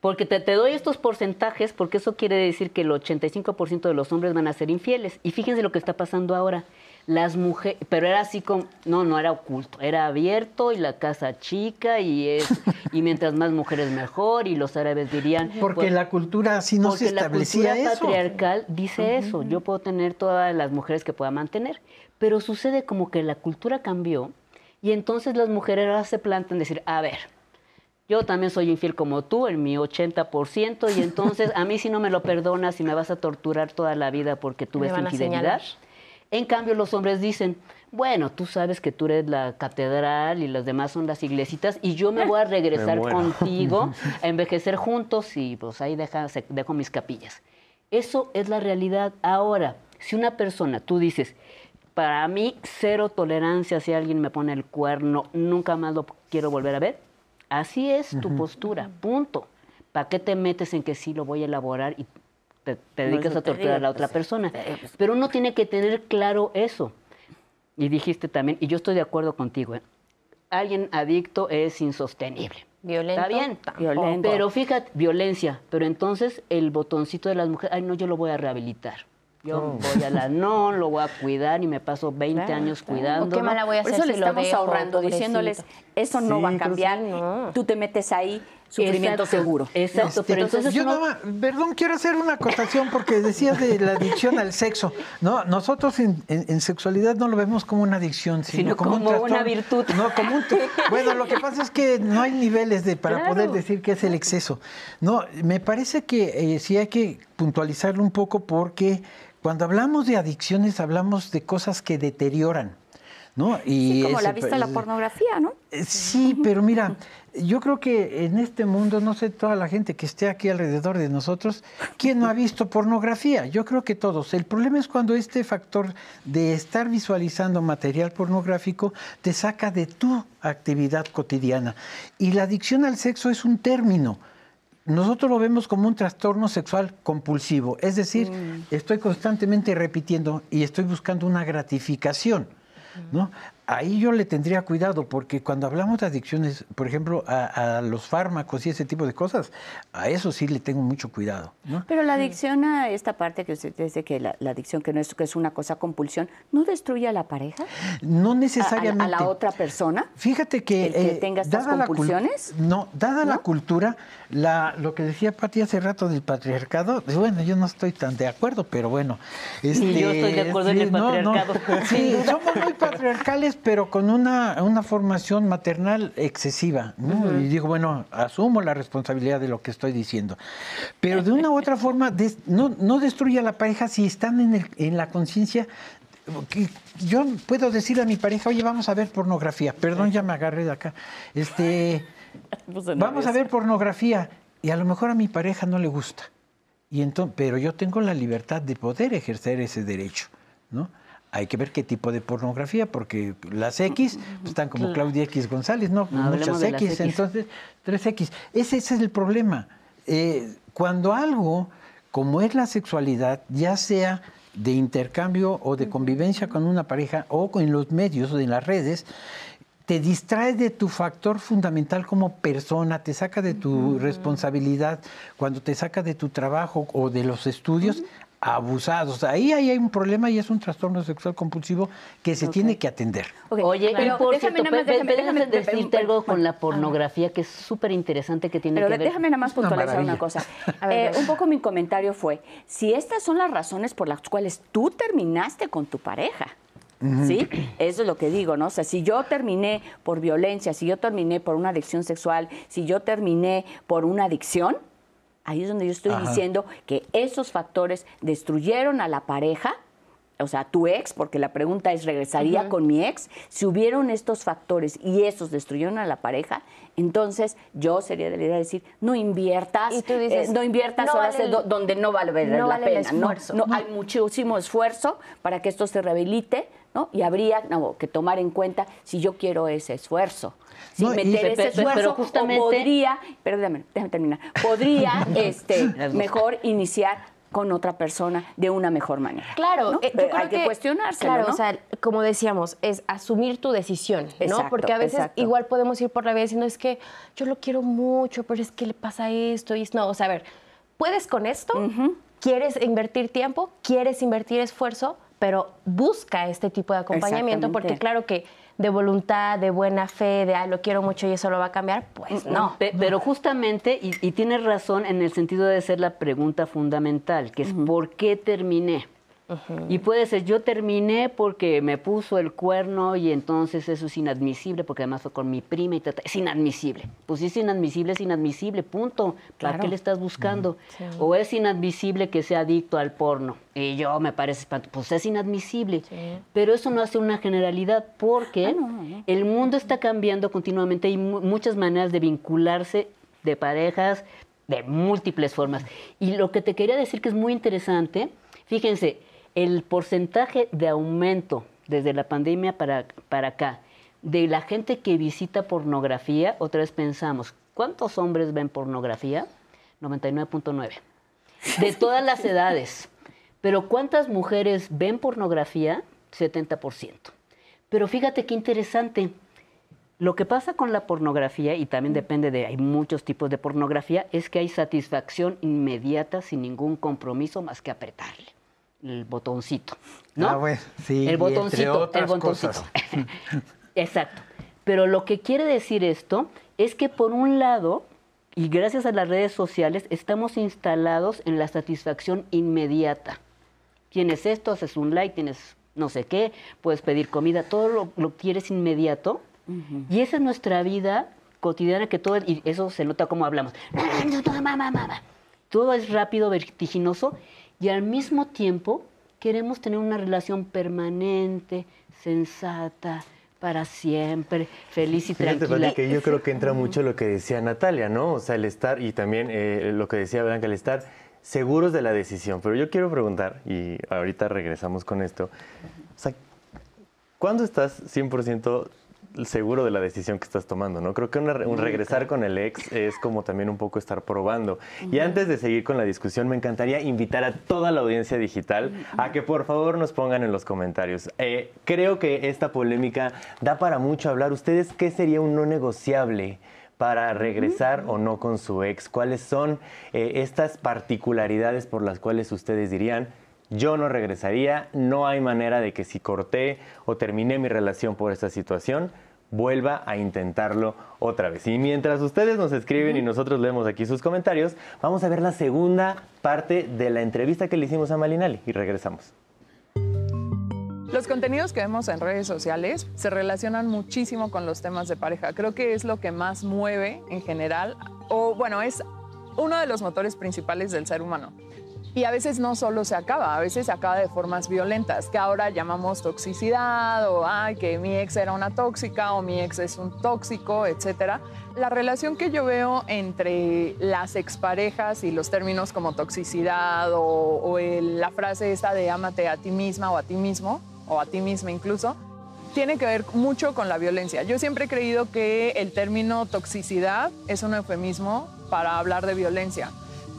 Porque te, te doy estos porcentajes porque eso quiere decir que el 85% de los hombres van a ser infieles. Y fíjense lo que está pasando ahora. Las mujeres, pero era así como, no, no era oculto, era abierto y la casa chica y es, [LAUGHS] y mientras más mujeres mejor y los árabes dirían. Porque pues, la cultura así no se porque la establecía cultura eso. patriarcal dice eso. Yo puedo tener todas las mujeres que pueda mantener. Pero sucede como que la cultura cambió y entonces las mujeres ahora se plantan decir, a ver, yo también soy infiel como tú, en mi 80%, y entonces a mí si no me lo perdonas y me vas a torturar toda la vida porque tuve infidelidad. En cambio, los hombres dicen, bueno, tú sabes que tú eres la catedral y las demás son las iglesitas y yo me voy a [LAUGHS] regresar contigo [LAUGHS] a envejecer juntos y pues ahí deja- dejo mis capillas. Eso es la realidad. Ahora, si una persona, tú dices, para mí cero tolerancia si alguien me pone el cuerno, nunca más lo quiero volver a ver, así es tu postura, punto. ¿Para qué te metes en que sí lo voy a elaborar y te, te dedicas eso a torturar a la otra pues, persona? eh, pues, Pero uno tiene que tener claro eso. Y dijiste también, y yo estoy de acuerdo contigo, ¿eh? alguien adicto es insostenible. Violento, Está bien. Violento. Pero fíjate, violencia. Pero entonces el botoncito de las mujeres, ay, no, yo lo voy a rehabilitar. Yo voy a la [LAUGHS] no, lo voy a cuidar y me paso 20 años cuidando. ¿O qué mala voy a Por hacer eso le si lo estamos dejo, ahorrando, pobrecito? diciéndoles, eso no Sí, va a cambiar, sí, no. tú te metes ahí, sufrimiento Exacto, seguro. Exacto, pero Este, entonces yo uno- nada más, perdón, quiero hacer una acotación porque decías de la adicción al sexo. No, nosotros en, en- en sexualidad no lo vemos como una adicción, sino, Sino como, un como una virtud. No, como un bueno, lo que pasa es que no hay niveles de para poder decir que es el exceso. No, me parece que eh, sí hay que puntualizarlo un poco porque cuando hablamos de adicciones hablamos de cosas que deterioran. ¿No? Y Sí, como la vista de la pornografía, ¿no? eh, Sí, pero mira, yo creo que en este mundo, no sé, toda la gente que esté aquí alrededor de nosotros, ¿quién no ha visto pornografía? Yo creo que todos. El problema es cuando este factor de estar visualizando material pornográfico te saca de tu actividad cotidiana. Y la adicción al sexo es un término. Nosotros lo vemos como un trastorno sexual compulsivo, es decir, estoy constantemente repitiendo y estoy buscando una gratificación. ¿no? Ahí yo le tendría cuidado porque cuando hablamos de adicciones, por ejemplo, a, a los fármacos y ese tipo de cosas, a eso sí le tengo mucho cuidado. ¿no? Pero la adicción a esta parte que usted dice que la, la adicción que no es que es una cosa compulsión, ¿no destruye a la pareja? No ¿A- a- necesariamente. ¿A, la otra persona? Fíjate que, ¿El que eh, tenga estas dada la compulsiones? no, dada la cultura, la, lo que decía Pati hace rato del patriarcado, bueno, yo no estoy tan de acuerdo, pero bueno. este, yo estoy de acuerdo en el patriarcado, Sí, somos muy patriarcales, pero con una, una formación maternal excesiva. ¿no? Y digo, bueno, asumo la responsabilidad de lo que estoy diciendo. Pero de una u otra forma, des- no, no destruye a la pareja si están en, el- en la conciencia yo puedo decir a mi pareja, oye, vamos a ver pornografía. Perdón, ya me agarré de acá. Este, [LAUGHS] vamos a ver pornografía. Y a lo mejor a mi pareja no le gusta. Y entonces, pero yo tengo la libertad de poder ejercer ese derecho, ¿no? Hay que ver qué tipo de pornografía, porque las X pues, están como Claudia X González, ¿no? Muchas X, X. entonces 3X. Ese, ese es el problema. Eh, cuando algo, como es la sexualidad, ya sea de intercambio o de convivencia con una pareja o en los medios o en las redes, te distrae de tu factor fundamental como persona, te saca de tu responsabilidad, cuando te saca de tu trabajo o de los estudios, abusados. Ahí, ahí hay un problema y es un trastorno sexual compulsivo que se tiene que atender. Oye, Pero y por déjame cierto, nada más, déjame- déjame déjame- decirte algo con la pornografía que es súper interesante que tiene Pero que ver. déjame nada más puntualizar una cosa. [LAUGHS] A ver, Eh, dale. un poco mi comentario fue, si estas son las razones por las cuales tú terminaste con tu pareja, ¿sí? Eso es lo que digo, ¿no? O sea, si yo terminé por violencia, si yo terminé por una adicción sexual, si yo terminé por una adicción, ahí es donde yo estoy Ajá. diciendo que esos factores destruyeron a la pareja, o sea, tu ex, porque la pregunta es, ¿regresaría con mi ex? Si hubieron estos factores y esos destruyeron a la pareja, entonces yo sería de la idea de decir, no inviertas, Y tú dices, eh, no inviertas no horas vale el- do- donde no vale no la vale el pena. No, esfuerzo. no, hay muchísimo esfuerzo para que esto se rehabilite, ¿no? Y habría no, que tomar en cuenta si yo quiero ese esfuerzo. Si No, meter ese pe- esfuerzo, pero o justamente- podría, pero déjame, déjame terminar, podría [LAUGHS] este, mejor iniciar con otra persona de una mejor manera. Claro, ¿no? eh, yo creo hay que, cuestionárselo, Claro, ¿no? o sea, como decíamos, es asumir tu decisión, ¿no? Porque a veces exacto. igual podemos ir por la vida diciendo, es que yo lo quiero mucho, pero es que le pasa esto y es no, o sea, a ver, puedes con esto, quieres invertir tiempo, quieres invertir esfuerzo, pero busca este tipo de acompañamiento porque claro que de voluntad, de buena fe, de ay, lo quiero mucho y eso lo va a cambiar, pues no. Pe- Pero justamente, y, y tienes razón en el sentido de ser la pregunta fundamental, que es ¿por qué terminé? Y puede ser, yo terminé porque me puso el cuerno y entonces eso es inadmisible, porque además fue con mi prima y tal. es inadmisible. Pues si es inadmisible, es inadmisible, punto. ¿Para Claro. qué le estás buscando? O es inadmisible que sea adicto al porno. Y yo me parece espanto. Pues es inadmisible. Pero eso no hace una generalidad porque el mundo está cambiando continuamente. Hay mu- muchas maneras de vincularse de parejas de múltiples formas. Y lo que te quería decir que es muy interesante, fíjense, el porcentaje de aumento desde la pandemia para, para acá de la gente que visita pornografía, otra vez pensamos, ¿cuántos hombres ven pornografía? 99.9. De todas las [LAUGHS] edades. Pero ¿cuántas mujeres ven pornografía? 70%. Pero fíjate qué interesante. Lo que pasa con la pornografía, y también depende de, hay muchos tipos de pornografía, es que hay satisfacción inmediata sin ningún compromiso más que apretarle el botoncito. ¿no? Ah, bueno, sí, El entre botoncito, el botoncito. cosas. [LAUGHS] Exacto. Pero lo que quiere decir esto es que por un lado, y gracias a las redes sociales, estamos instalados en la satisfacción inmediata. Tienes esto, haces un like, tienes no sé qué, puedes pedir comida, todo lo, lo quieres inmediato. Y esa es nuestra vida cotidiana que todo, y eso se nota como hablamos. [LAUGHS] Todo es rápido, vertiginoso, y al mismo tiempo queremos tener una relación permanente, sensata, para siempre, feliz y Fíjate, tranquila. Que yo creo que entra mucho lo que decía Natalia, ¿no? O sea, el estar, y también eh, lo que decía Blanca, el estar seguros de la decisión. Pero yo quiero preguntar, y ahorita regresamos con esto, o sea, ¿cuándo estás 100% seguro de la decisión que estás tomando, ¿no? Creo que una- un regresar con el ex es como también un poco estar probando. Y antes de seguir con la discusión, me encantaría invitar a toda la audiencia digital a que por favor nos pongan en los comentarios. Eh, creo que esta polémica da para mucho hablar. ¿Ustedes qué sería un no negociable? para regresar o no con su ex? ¿Cuáles son eh, estas particularidades por las cuales ustedes dirían, yo no regresaría, no hay manera de que si corté o terminé mi relación por esta situación, vuelva a intentarlo otra vez. Y mientras ustedes nos escriben y nosotros leemos aquí sus comentarios, vamos a ver la segunda parte de la entrevista que le hicimos a Malinali y regresamos. Los contenidos que vemos en redes sociales se relacionan muchísimo con los temas de pareja. Creo que es lo que más mueve en general, o bueno, es uno de los motores principales del ser humano. Y a veces no solo se acaba, a veces se acaba de formas violentas, que ahora llamamos toxicidad, o ay, que mi ex era una tóxica, o mi ex es un tóxico, etc. La relación que yo veo entre las exparejas y los términos como toxicidad o, la frase esta de ámate a ti misma o a ti mismo, o a ti misma incluso, tiene que ver mucho con la violencia. Yo siempre he creído que el término toxicidad es un eufemismo para hablar de violencia.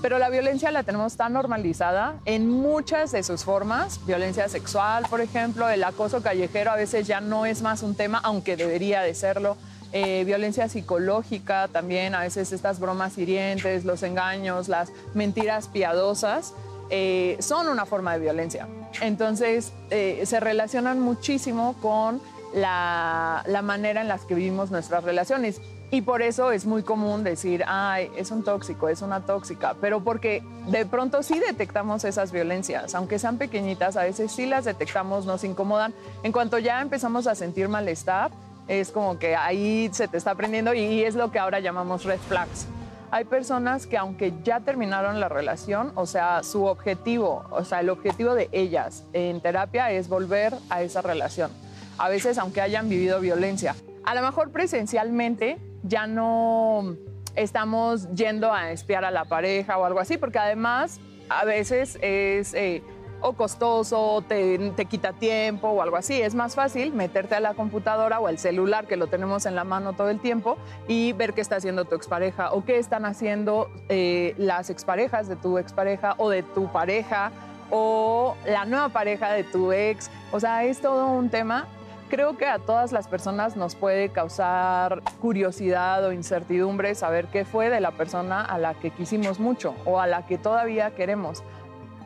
Pero la violencia la tenemos tan normalizada en muchas de sus formas. Violencia sexual, por ejemplo, el acoso callejero a veces ya no es más un tema, aunque debería de serlo. Eh, violencia psicológica también, a veces estas bromas hirientes, los engaños, las mentiras piadosas, eh, son una forma de violencia. Entonces, eh, se relacionan muchísimo con la, la manera en la que vivimos nuestras relaciones. Y por eso es muy común decir, ay, es un tóxico, es una tóxica, pero porque de pronto sí detectamos esas violencias, aunque sean pequeñitas, a veces sí las detectamos, nos incomodan. En cuanto ya empezamos a sentir malestar, es como que ahí se te está aprendiendo y es lo que ahora llamamos red flags. Hay personas que aunque ya terminaron la relación, o sea, su objetivo, o sea, el objetivo de ellas en terapia es volver a esa relación. A veces aunque hayan vivido violencia. A lo mejor presencialmente ya no estamos yendo a espiar a la pareja o algo así, porque además a veces es eh, o costoso, te, te, quita tiempo o algo así. Es más fácil meterte a la computadora o al celular que lo tenemos en la mano todo el tiempo y ver qué está haciendo tu expareja o qué están haciendo eh, las exparejas de tu expareja o de tu pareja o la nueva pareja de tu ex. O sea, es todo un tema creo que a todas las personas nos puede causar curiosidad o incertidumbre saber qué fue de la persona a la que quisimos mucho o a la que todavía queremos.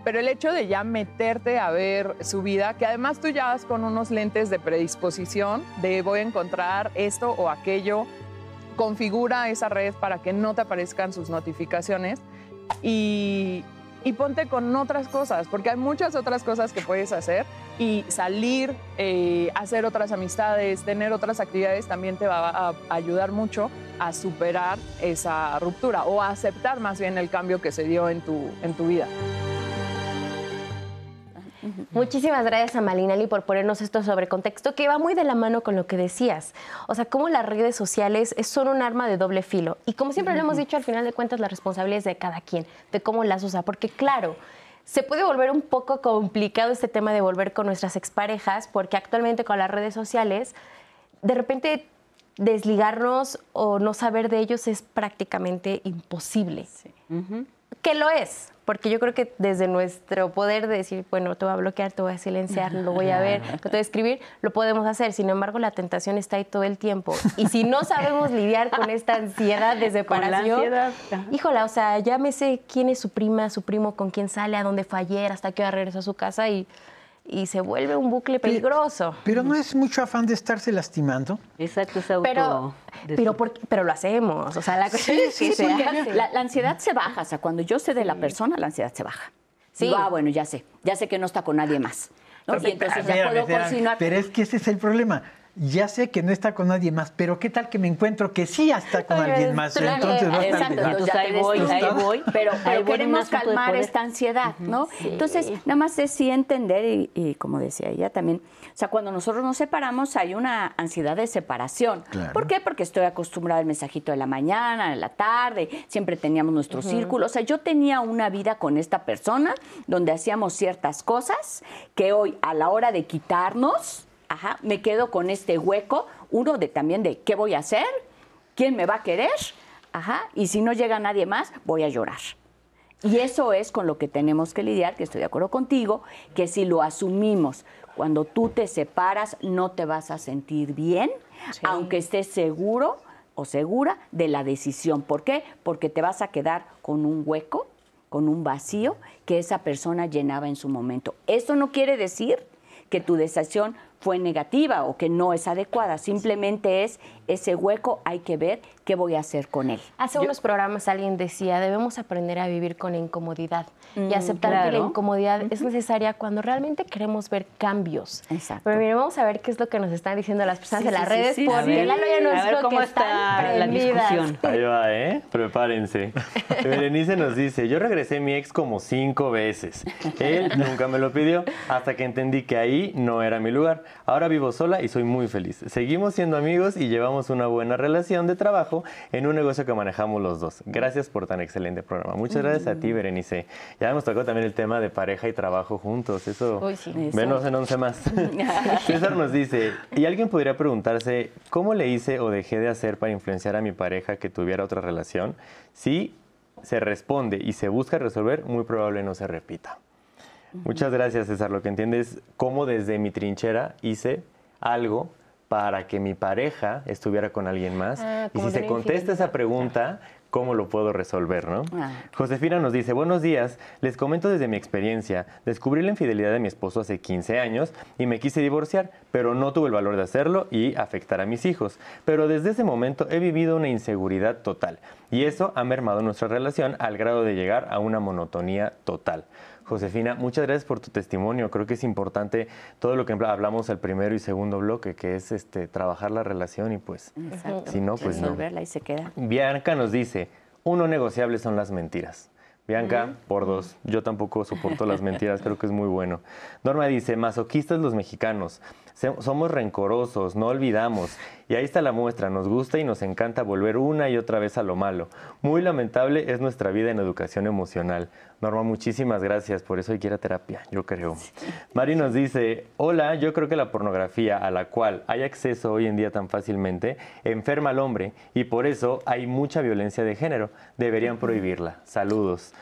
Pero el hecho de ya meterte a ver su vida, que además tú ya vas con unos lentes de predisposición, de voy a encontrar esto o aquello, configura esa red para que no te aparezcan sus notificaciones y, y ponte con otras cosas, porque hay muchas otras cosas que puedes hacer y salir, eh, hacer otras amistades, tener otras actividades también te va a ayudar mucho a superar esa ruptura o a aceptar más bien el cambio que se dio en tu, en tu vida. Muchísimas gracias a Malinali por ponernos esto sobre contexto que va muy de la mano con lo que decías. O sea, cómo las redes sociales son un arma de doble filo. Y como siempre lo hemos dicho, al final de cuentas la responsabilidad es de cada quien, de cómo las usa. Porque claro, se puede volver un poco complicado este tema de volver con nuestras exparejas, porque actualmente con las redes sociales, de repente desligarnos o no saber de ellos es prácticamente imposible. Sí. Que lo es, porque yo creo que desde nuestro poder de decir, bueno, te voy a bloquear, te voy a silenciar, lo voy a ver, te voy a escribir, lo podemos hacer. Sin embargo, la tentación está ahí todo el tiempo. Y si no sabemos lidiar con esta ansiedad de separación, híjola, o sea, ya me sé quién es su prima, su primo, con quién sale, a dónde fue ayer, hasta qué hora regresó a su casa y y se vuelve un bucle peligroso. Pero, no es mucho afán de estarse lastimando. Exacto, es auto pero, pero, pero, lo hacemos. O sea, la sí, sí, sí, la, la, ansiedad se baja. O sea, cuando yo sé de la persona, la ansiedad se baja. Sí. ah, bueno, ya sé. Ya sé que no está con nadie más. ¿no? y entonces ya puedo continuar. Pero es que ese es el problema ya sé que no está con nadie más, pero ¿qué tal que me encuentro que sí está con alguien más? Entonces, Exacto, entonces ahí voy, ahí voy, pero, queremos calmar esta ansiedad, ¿no? Entonces, nada más es sí entender, y, como decía ella también, o sea, cuando nosotros nos separamos hay una ansiedad de separación. ¿Por qué? Porque estoy acostumbrada al mensajito de la mañana, de la tarde, siempre teníamos nuestro círculo. O sea, yo tenía una vida con esta persona donde hacíamos ciertas cosas que hoy, a la hora de quitarnos, ajá, me quedo con este hueco, uno de también de qué voy a hacer, quién me va a querer, ajá, y si no llega nadie más, voy a llorar. Y eso es con lo que tenemos que lidiar, que estoy de acuerdo contigo, que si lo asumimos, cuando tú te separas no te vas a sentir bien, aunque estés seguro o segura de la decisión. ¿Por qué? Porque te vas a quedar con un hueco, con un vacío que esa persona llenaba en su momento. Eso no quiere decir que tu decisión fue negativa o que no es adecuada, simplemente es ese hueco, hay que ver qué voy a hacer con él. Hace unos programas alguien decía, debemos aprender a vivir con la incomodidad y mm, aceptar que la incomodidad es necesaria cuando realmente queremos ver cambios. Exacto. Pero miren, vamos a ver qué es lo que nos están diciendo las personas de las redes, porque Lalo ya nos dijo que está la discusión. [LAUGHS] Ahí va, ¿eh? Prepárense. [LAUGHS] Berenice nos dice, yo regresé a mi ex como cinco veces. Él nunca me lo pidió hasta que entendí que ahí no era mi lugar. Ahora vivo sola y soy muy feliz. Seguimos siendo amigos y llevamos una buena relación de trabajo en un negocio que manejamos los dos. Gracias por tan excelente programa. Muchas gracias a ti, Berenice. Ya nos tocó también el tema de pareja y trabajo juntos. Eso, menos en once más. [LAUGHS] César nos dice, y alguien podría preguntarse, ¿cómo le hice o dejé de hacer para influenciar a mi pareja que tuviera otra relación? Sí, se responde y se busca resolver, muy probable no se repita. Muchas gracias, César. Lo que entiendes es cómo desde mi trinchera hice algo para que mi pareja estuviera con alguien más. Ah, y si se contesta esa pregunta, ¿cómo lo puedo resolver, no? Ah. Josefina nos dice, buenos días, les comento desde mi experiencia, descubrí la infidelidad de mi esposo hace 15 años y me quise divorciar, pero no tuve el valor de hacerlo y afectar a mis hijos. Pero desde ese momento he vivido una inseguridad total y eso ha mermado nuestra relación al grado de llegar a una monotonía total. Josefina, muchas gracias por tu testimonio. Creo que es importante todo lo que hablamos al primero y segundo bloque, que es este trabajar la relación y pues Exacto. si no, pues no. Resolverla y se queda. Bianca nos dice, uno negociable son las mentiras. Bianca, por dos. Yo tampoco soporto las mentiras, creo que es muy bueno. Norma dice, masoquistas los mexicanos. Somos rencorosos, no olvidamos. Y ahí está la muestra, nos gusta y nos encanta volver una y otra vez a lo malo. Muy lamentable es nuestra vida en educación emocional. Norma, muchísimas gracias, por eso hay que ir a terapia, yo creo. Mari nos dice, hola, yo creo que la pornografía a la cual hay acceso hoy en día tan fácilmente enferma al hombre y por eso hay mucha violencia de género. Deberían prohibirla. Saludos.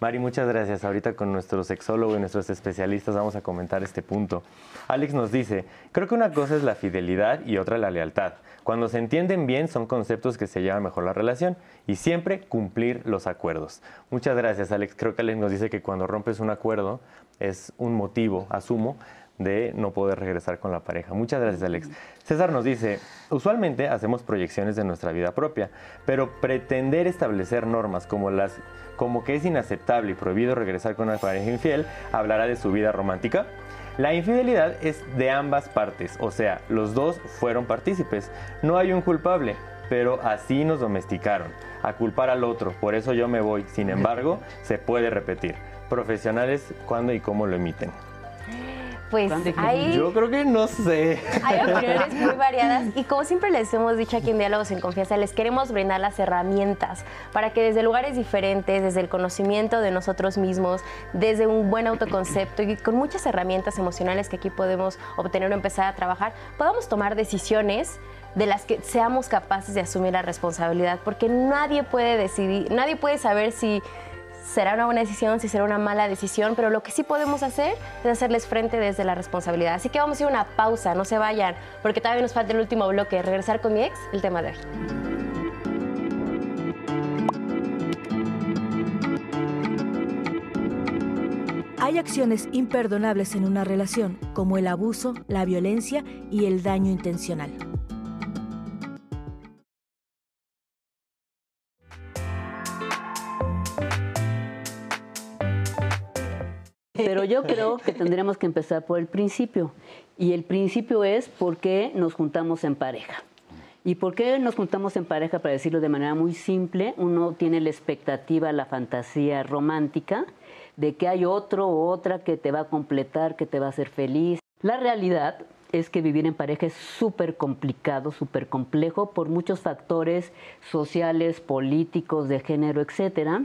Mari, muchas gracias. Ahorita con nuestro sexólogo y nuestros especialistas vamos a comentar este punto. Alex nos dice, creo que una cosa es la fidelidad y otra la lealtad. Cuando se entienden bien son conceptos que se llevan mejor la relación y siempre cumplir los acuerdos. Muchas gracias, Alex. Creo que Alex nos dice que cuando rompes un acuerdo es un motivo, asumo, de no poder regresar con la pareja. Muchas gracias, Alex. César nos dice, usualmente hacemos proyecciones de nuestra vida propia, pero pretender establecer normas como las como que es inaceptable y prohibido regresar con una pareja infiel, hablará de su vida romántica. La infidelidad es de ambas partes, o sea, los dos fueron partícipes. No hay un culpable, pero así nos domesticaron, a culpar al otro, por eso yo me voy. Sin embargo, [LAUGHS] se puede repetir. Profesionales, cuándo y cómo lo emiten. Pues Yo creo que no sé. hay opiniones muy [LAUGHS] variadas y como siempre les hemos dicho aquí en Diálogos en Confianza, les queremos brindar las herramientas para que desde lugares diferentes, desde el conocimiento de nosotros mismos, desde un buen autoconcepto y con muchas herramientas emocionales que aquí podemos obtener o empezar a trabajar, podamos tomar decisiones de las que seamos capaces de asumir la responsabilidad, porque nadie puede decidir, nadie puede saber si será una buena decisión, si será una mala decisión, pero lo que sí podemos hacer es hacerles frente desde la responsabilidad. Así que vamos a ir a una pausa, no se vayan, porque todavía nos falta el último bloque, regresar con mi ex, el tema de hoy. Hay acciones imperdonables en una relación, como el abuso, la violencia y el daño intencional. Pero yo creo que tendríamos que empezar por el principio. Y el principio es por qué nos juntamos en pareja. ¿Y por qué nos juntamos en pareja? Para decirlo de manera muy simple, uno tiene la expectativa, la fantasía romántica de que hay otro o otra que te va a completar, que te va a hacer feliz. La realidad es que vivir en pareja es súper complicado, súper complejo por muchos factores sociales, políticos, de género, etcétera.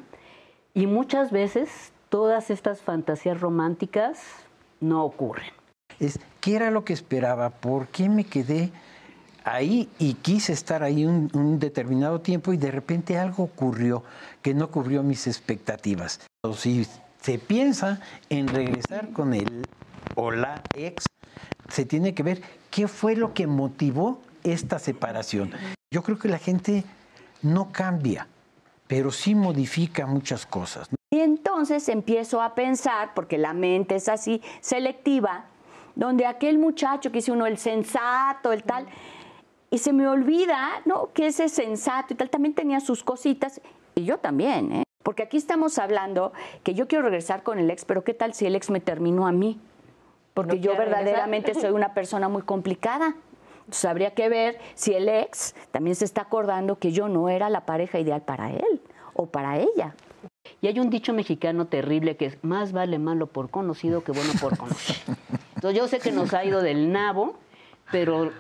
Y muchas veces todas estas fantasías románticas no ocurren. Es, ¿qué era lo que esperaba? ¿Por qué me quedé ahí y quise estar ahí un, determinado tiempo y de repente algo ocurrió que no cubrió mis expectativas? O si se piensa en regresar con el o la ex, se tiene que ver qué fue lo que motivó esta separación. Yo creo que la gente no cambia, pero sí modifica muchas cosas. Y entonces empiezo a pensar, porque la mente es así, selectiva, donde aquel muchacho que dice uno, el sensato, el tal, y se me olvida, ¿no? Que ese sensato y tal también tenía sus cositas, y yo también, ¿eh? Porque aquí estamos hablando que yo quiero regresar con el ex, pero ¿qué tal si el ex me terminó a mí? Porque ¿No yo verdaderamente regresar? soy una persona muy complicada. Entonces habría que ver si el ex también se está acordando que yo no era la pareja ideal para él o para ella. Y hay un dicho mexicano terrible que es más vale malo por conocido que bueno por conocer. Entonces yo sé que nos ha ido del nabo, pero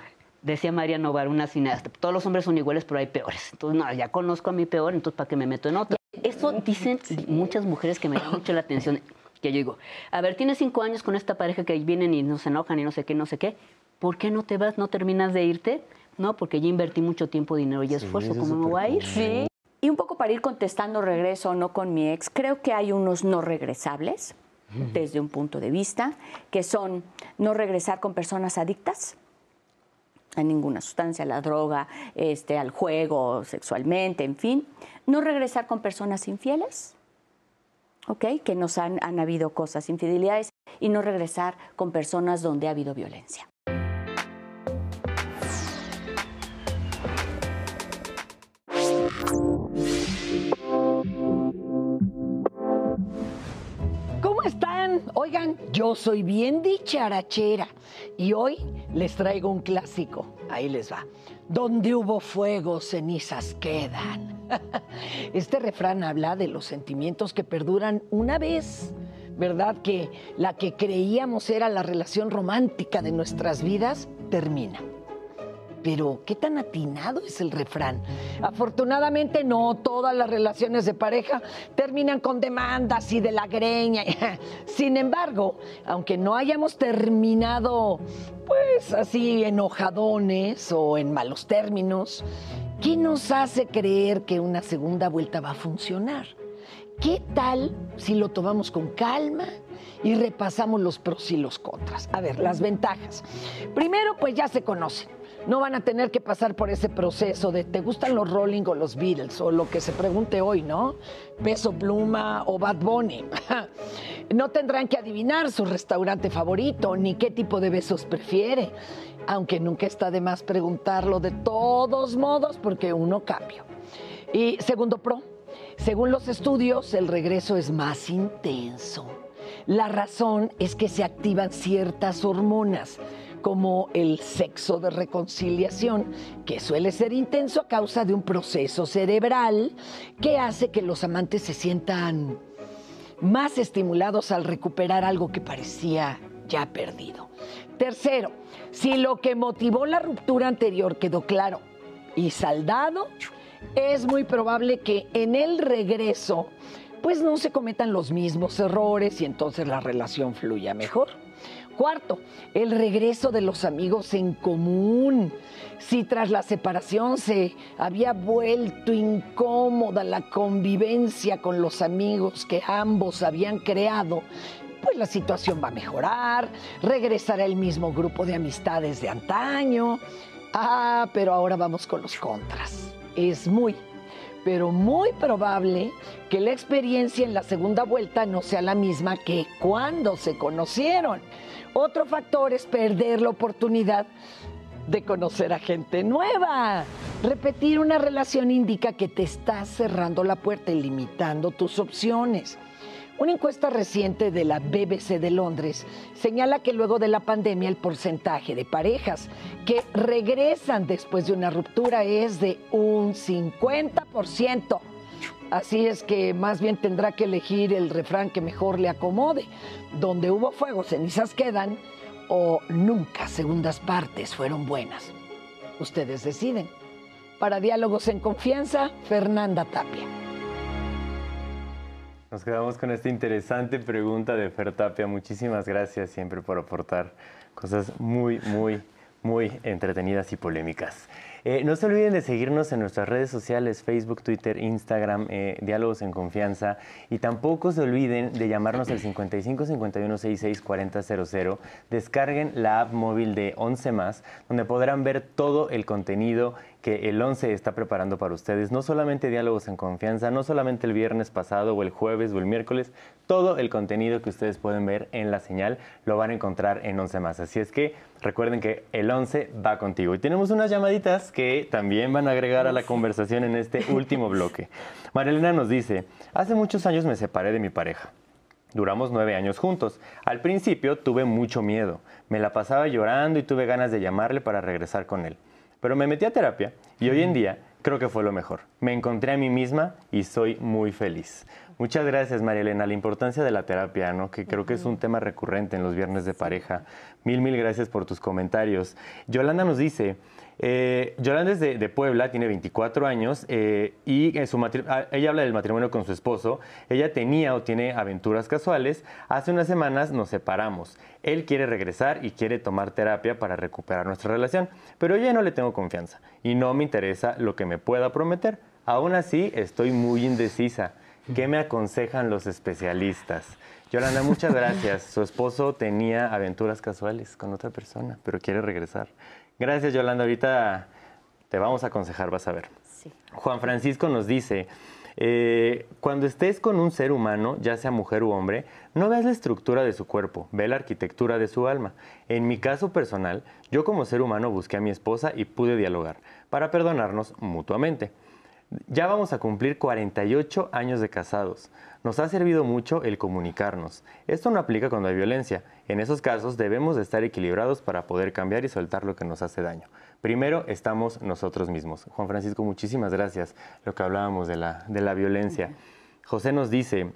decía María Novar, una cineasta, todos los hombres son iguales, pero hay peores. Entonces, no, ya conozco a mi peor, entonces ¿para qué me meto en otro? Eso dicen muchas mujeres que me llama mucho la atención. Que yo digo, a ver, tienes cinco años con esta pareja que vienen y nos enojan y no sé qué, no sé qué. ¿Por qué no te vas, no terminas de irte? No, porque ya invertí mucho tiempo, dinero y esfuerzo. es ¿Cómo me voy a ir? Sí. Y un poco para ir contestando regreso o no con mi ex, creo que hay unos no regresables desde un punto de vista, que son no regresar con personas adictas a ninguna sustancia, a la droga, este, al juego, sexualmente, en fin. No regresar con personas infieles, ¿ok? Que nos han, han habido cosas, infidelidades, y no regresar con personas donde ha habido violencia. Oigan, yo soy bien dicharachera y hoy les traigo un clásico. Ahí les va. Donde hubo fuego, cenizas quedan. [LAUGHS] Este refrán habla de los sentimientos que perduran una vez, ¿verdad? Que la que creíamos era la relación romántica de nuestras vidas termina. Pero, ¿qué tan atinado es el refrán? Afortunadamente, no todas las relaciones de pareja terminan con demandas y de la greña. [LAUGHS] Sin embargo, aunque no hayamos terminado, pues así, enojadones o en malos términos, ¿qué nos hace creer que una segunda vuelta va a funcionar? ¿Qué tal si lo tomamos con calma y repasamos los pros y los contras? A ver, las ventajas. Primero, pues ya se conocen no van a tener que pasar por ese proceso de te gustan los Rolling o los Beatles o lo que se pregunte hoy, ¿no? Peso Pluma o Bad Bunny. [LAUGHS] No tendrán que adivinar su restaurante favorito ni qué tipo de besos prefiere, aunque nunca está de más preguntarlo de todos modos porque uno cambia. Y segundo pro, según los estudios, el regreso es más intenso. La razón es que se activan ciertas hormonas como el sexo de reconciliación, que suele ser intenso a causa de un proceso cerebral que hace que los amantes se sientan más estimulados al recuperar algo que parecía ya perdido. Tercero, si lo que motivó la ruptura anterior quedó claro y saldado, es muy probable que en el regreso pues no se cometan los mismos errores y entonces la relación fluya mejor. Cuarto, el regreso de los amigos en común. Si tras la separación se había vuelto incómoda la convivencia con los amigos que ambos habían creado, pues la situación va a mejorar, regresará el mismo grupo de amistades de antaño. Ah, pero ahora vamos con los contras. Es muy, pero muy probable que la experiencia en la segunda vuelta no sea la misma que cuando se conocieron. Otro factor es perder la oportunidad de conocer a gente nueva. Repetir una relación indica que te estás cerrando la puerta y limitando tus opciones. Una encuesta reciente de la BBC de Londres señala que luego de la pandemia el porcentaje de parejas que regresan después de una ruptura es de un 50%. Así es que más bien tendrá que elegir el refrán que mejor le acomode. Donde hubo fuego, cenizas quedan o nunca segundas partes fueron buenas. Ustedes deciden. Para Diálogos en Confianza, Fernanda Tapia. Nos quedamos con esta interesante pregunta de Fer Tapia. Muchísimas gracias siempre por aportar cosas muy, muy, muy entretenidas y polémicas. Eh, no se olviden de seguirnos en nuestras redes sociales, Facebook, Twitter, Instagram, eh, Diálogos en Confianza. Y tampoco se olviden de llamarnos al 55 51 66 40 00. Descarguen la app móvil de 11 más, donde podrán ver todo el contenido que el 11 está preparando para ustedes. No solamente diálogos en confianza, no solamente el viernes pasado o el jueves o el miércoles, todo el contenido que ustedes pueden ver en la señal lo van a encontrar en 11 más. Así es que recuerden que el 11 va contigo. Y tenemos unas llamaditas que también van a agregar a la conversación en este último bloque. [LAUGHS] Marilena nos dice, hace muchos años me separé de mi pareja. Duramos nueve años juntos. Al principio tuve mucho miedo. Me la pasaba llorando y tuve ganas de llamarle para regresar con él. Pero me metí a terapia y hoy en día creo que fue lo mejor. Me encontré a mí misma y soy muy feliz. Muchas gracias, María Elena. La importancia de la terapia, ¿no? que creo que es un tema recurrente en los viernes de pareja. Mil, mil gracias por tus comentarios. Yolanda nos dice, eh, Yolanda es de, Puebla, tiene 24 años eh, y en su ah, ella habla del matrimonio con su esposo. Ella tenía o tiene aventuras casuales. Hace unas semanas nos separamos. Él quiere regresar y quiere tomar terapia para recuperar nuestra relación, pero yo ya no le tengo confianza y no me interesa lo que me pueda prometer. Aún así, estoy muy indecisa. ¿Qué me aconsejan los especialistas? Yolanda, muchas [LAUGHS] gracias. Su esposo tenía aventuras casuales con otra persona, pero quiere regresar. Gracias, Yolanda. Ahorita te vamos a aconsejar, vas a ver. Juan Francisco nos dice, eh, cuando estés con un ser humano, ya sea mujer u hombre, no veas la estructura de su cuerpo, ve la arquitectura de su alma. En mi caso personal, yo como ser humano busqué a mi esposa y pude dialogar para perdonarnos mutuamente. Ya vamos a cumplir 48 años de casados. Nos ha servido mucho el comunicarnos. Esto no aplica cuando hay violencia. En esos casos debemos de estar equilibrados para poder cambiar y soltar lo que nos hace daño. Primero estamos nosotros mismos. Juan Francisco, muchísimas gracias. Lo que hablábamos de la, de la violencia. José nos dice,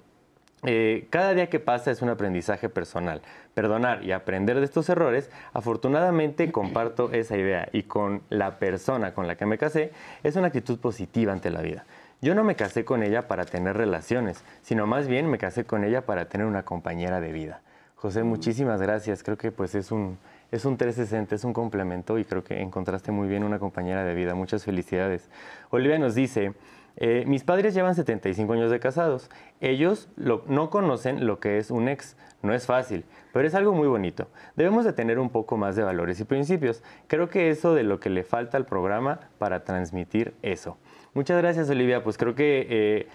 eh, cada día que pasa es un aprendizaje personal. Perdonar y aprender de estos errores, afortunadamente [CLEARS THROAT] comparto esa idea y con la persona con la que me casé es una actitud positiva ante la vida. Yo no me casé con ella para tener relaciones, sino más bien me casé con ella para tener una compañera de vida. José, muchísimas gracias. Creo que pues es un, es un 360, es un complemento y creo que encontraste muy bien una compañera de vida. Muchas felicidades. Olivia nos dice, eh, mis padres llevan 75 años de casados. Ellos no conocen lo que es un ex. No es fácil, pero es algo muy bonito. Debemos de tener un poco más de valores y principios. Creo que eso de lo que le falta al programa para transmitir eso. Muchas gracias, Olivia. Pues creo que... Eh,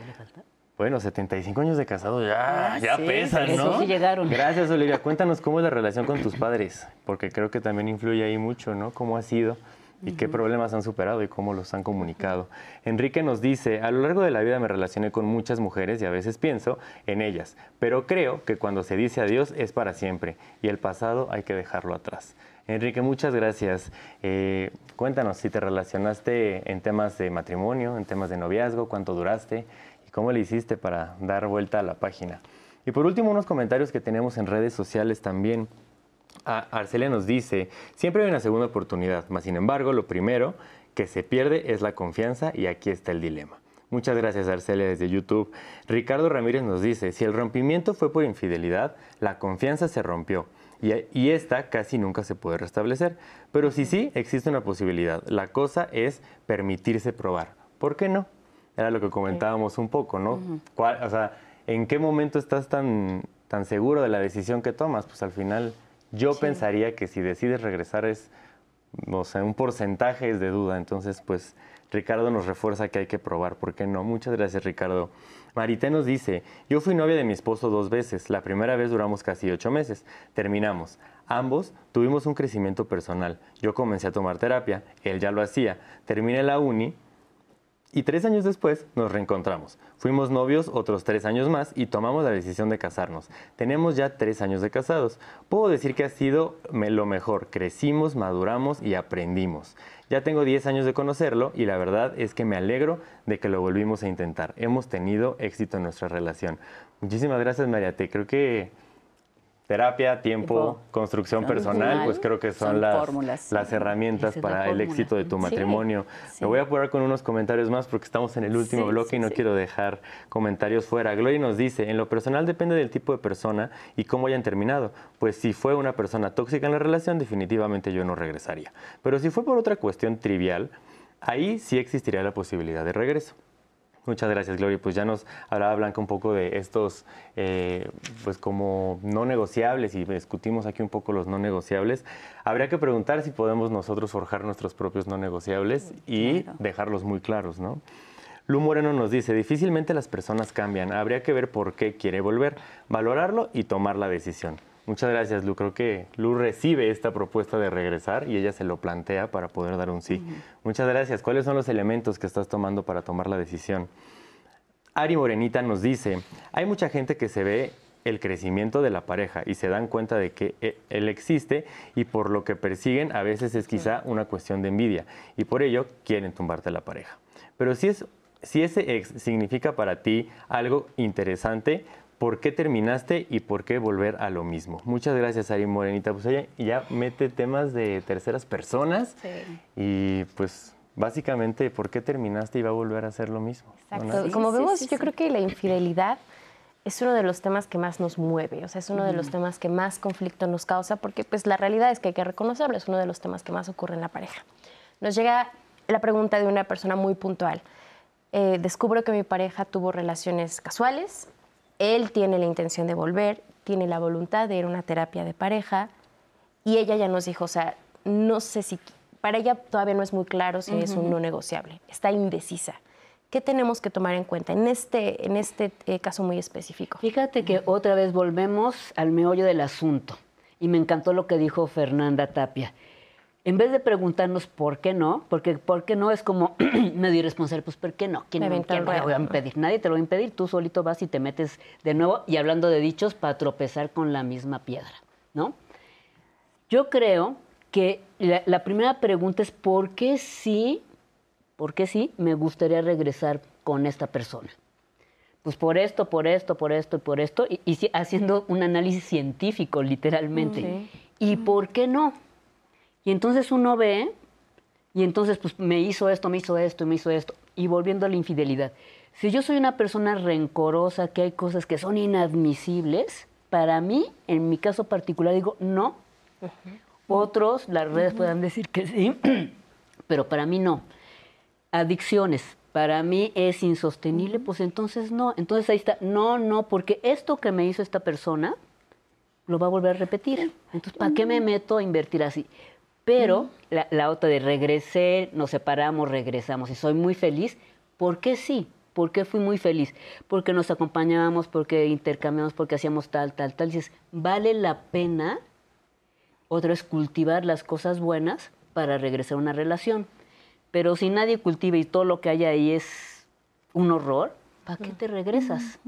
bueno, 75 años de casado ya, ah, ya pesan, ¿no? Sí llegaron. Gracias, [LAUGHS] Olivia. Cuéntanos cómo es la relación con tus padres, porque creo que también influye ahí mucho, ¿no? ¿Cómo ha sido? y qué problemas han superado y cómo los han comunicado. Enrique nos dice, a lo largo de la vida me relacioné con muchas mujeres y a veces pienso en ellas, pero creo que cuando se dice adiós es para siempre y el pasado hay que dejarlo atrás. Enrique, muchas gracias. Eh, cuéntanos si te relacionaste en temas de matrimonio, en temas de noviazgo, cuánto duraste y cómo le hiciste para dar vuelta a la página. Y por último, unos comentarios que tenemos en redes sociales también. Arcelia nos dice, siempre hay una segunda oportunidad, mas sin embargo, lo primero que se pierde es la confianza y aquí está el dilema. Muchas gracias Arcelia desde YouTube. Ricardo Ramírez nos dice, si el rompimiento fue por infidelidad, la confianza se rompió y, y, esta casi nunca se puede restablecer. Pero si sí, existe una posibilidad. La cosa es permitirse probar. ¿Por qué no? Era lo que comentábamos un poco, ¿no? o sea, ¿en qué momento estás tan, tan seguro de la decisión que tomas? Pues al final yo pensaría que si decides regresar es, o sea, un porcentaje es de duda. Entonces, pues Ricardo nos refuerza que hay que probar, ¿por qué no? Muchas gracias, Ricardo. Marité nos dice, yo fui novia de mi esposo dos veces. La primera vez duramos casi ocho meses. Terminamos. Ambos tuvimos un crecimiento personal. Yo comencé a tomar terapia, él ya lo hacía. Terminé la uni y tres años después nos reencontramos. Fuimos novios otros tres años más y tomamos la decisión de casarnos. Tenemos ya tres años de casados. Puedo decir que ha sido lo mejor. Crecimos, maduramos y aprendimos. Ya tengo diez años de conocerlo y la verdad es que me alegro de que lo volvimos a intentar. Hemos tenido éxito en nuestra relación. Muchísimas gracias, Mariate. Creo que terapia, tiempo, construcción personal, pues creo que son, las, las herramientas para el éxito de tu matrimonio. Me voy a apurar con unos comentarios más porque estamos en el último bloque y no quiero dejar comentarios fuera. Gloria nos dice, en lo personal depende del tipo de persona y cómo hayan terminado. Pues si fue una persona tóxica en la relación, definitivamente yo no regresaría. Pero si fue por otra cuestión trivial, ahí sí existiría la posibilidad de regreso. Muchas gracias, Gloria. Pues ya nos hablaba Blanca un poco de estos, eh, pues como no negociables y discutimos aquí un poco los no negociables. Habría que preguntar si podemos nosotros forjar nuestros propios no negociables y dejarlos muy claros, ¿no? Lu Moreno nos dice, difícilmente las personas cambian, habría que ver por qué quiere volver, valorarlo y tomar la decisión. Muchas gracias, Lu. Creo que Lu recibe esta propuesta de regresar y ella se lo plantea para poder dar un sí. Muchas gracias. ¿Cuáles son los elementos que estás tomando para tomar la decisión? Ari Morenita nos dice, hay mucha gente que se ve el crecimiento de la pareja y se dan cuenta de que e, él existe y por lo que persiguen a veces es quizá una cuestión de envidia y por ello quieren tumbarte la pareja. Pero si, es, si ese ex significa para ti algo interesante, por qué terminaste y por qué volver a lo mismo. Muchas gracias, Ari Morenita. Pues ella ya mete temas de terceras personas y pues básicamente por qué terminaste y va a volver a hacer lo mismo. Exacto. Como vemos, yo creo que la infidelidad es uno de los temas que más nos mueve, o sea, es uno de los temas que más conflicto nos causa, porque pues la realidad es que hay que reconocerlo, es uno de los temas que más ocurre en la pareja. Nos llega la pregunta de una persona muy puntual. eh, descubro que mi pareja tuvo relaciones casuales, él tiene la intención de volver, tiene la voluntad de ir a una terapia de pareja y ella ya nos dijo, o sea, no sé si, para ella todavía no es muy claro si es un no negociable, está indecisa. ¿Qué tenemos que tomar en cuenta en este, en este eh, caso muy específico? Fíjate que otra vez volvemos al meollo del asunto y me encantó lo que dijo Fernanda Tapia. En vez de preguntarnos por qué no, porque por qué no es como [CLEARS THROAT] medio irresponsable, pues ¿por qué no? ¿Quién, Me quién me voy a impedir? Nadie te lo va a impedir, tú solito vas y te metes de nuevo y hablando de dichos para tropezar con la misma piedra, ¿no? Yo creo que la, la primera pregunta es ¿por qué sí, por qué sí me gustaría regresar con esta persona? Pues por esto, por esto, por esto y por esto, y, haciendo un análisis científico, literalmente. ¿Y por qué no? Y entonces uno ve, y entonces pues me hizo esto, me hizo esto, me hizo esto, y volviendo a la infidelidad. Si yo soy una persona rencorosa, que hay cosas que son inadmisibles, para mí, en mi caso particular, digo, no. Otros, las redes puedan decir que sí, [CLEARS THROAT] pero para mí no. Adicciones, para mí es insostenible, pues entonces no. Entonces ahí está, no, no, porque esto que me hizo esta persona lo va a volver a repetir. Entonces, ¿para qué me meto a invertir así? Pero la, la otra de regresé, nos separamos, regresamos y soy muy feliz, ¿por qué sí? ¿Por qué fui muy feliz? Porque nos acompañábamos, porque intercambiamos, porque hacíamos tal, tal, tal. Y dices, vale la pena otra es cultivar las cosas buenas para regresar a una relación. Pero si nadie cultiva y todo lo que hay ahí es un horror, ¿para qué te regresas?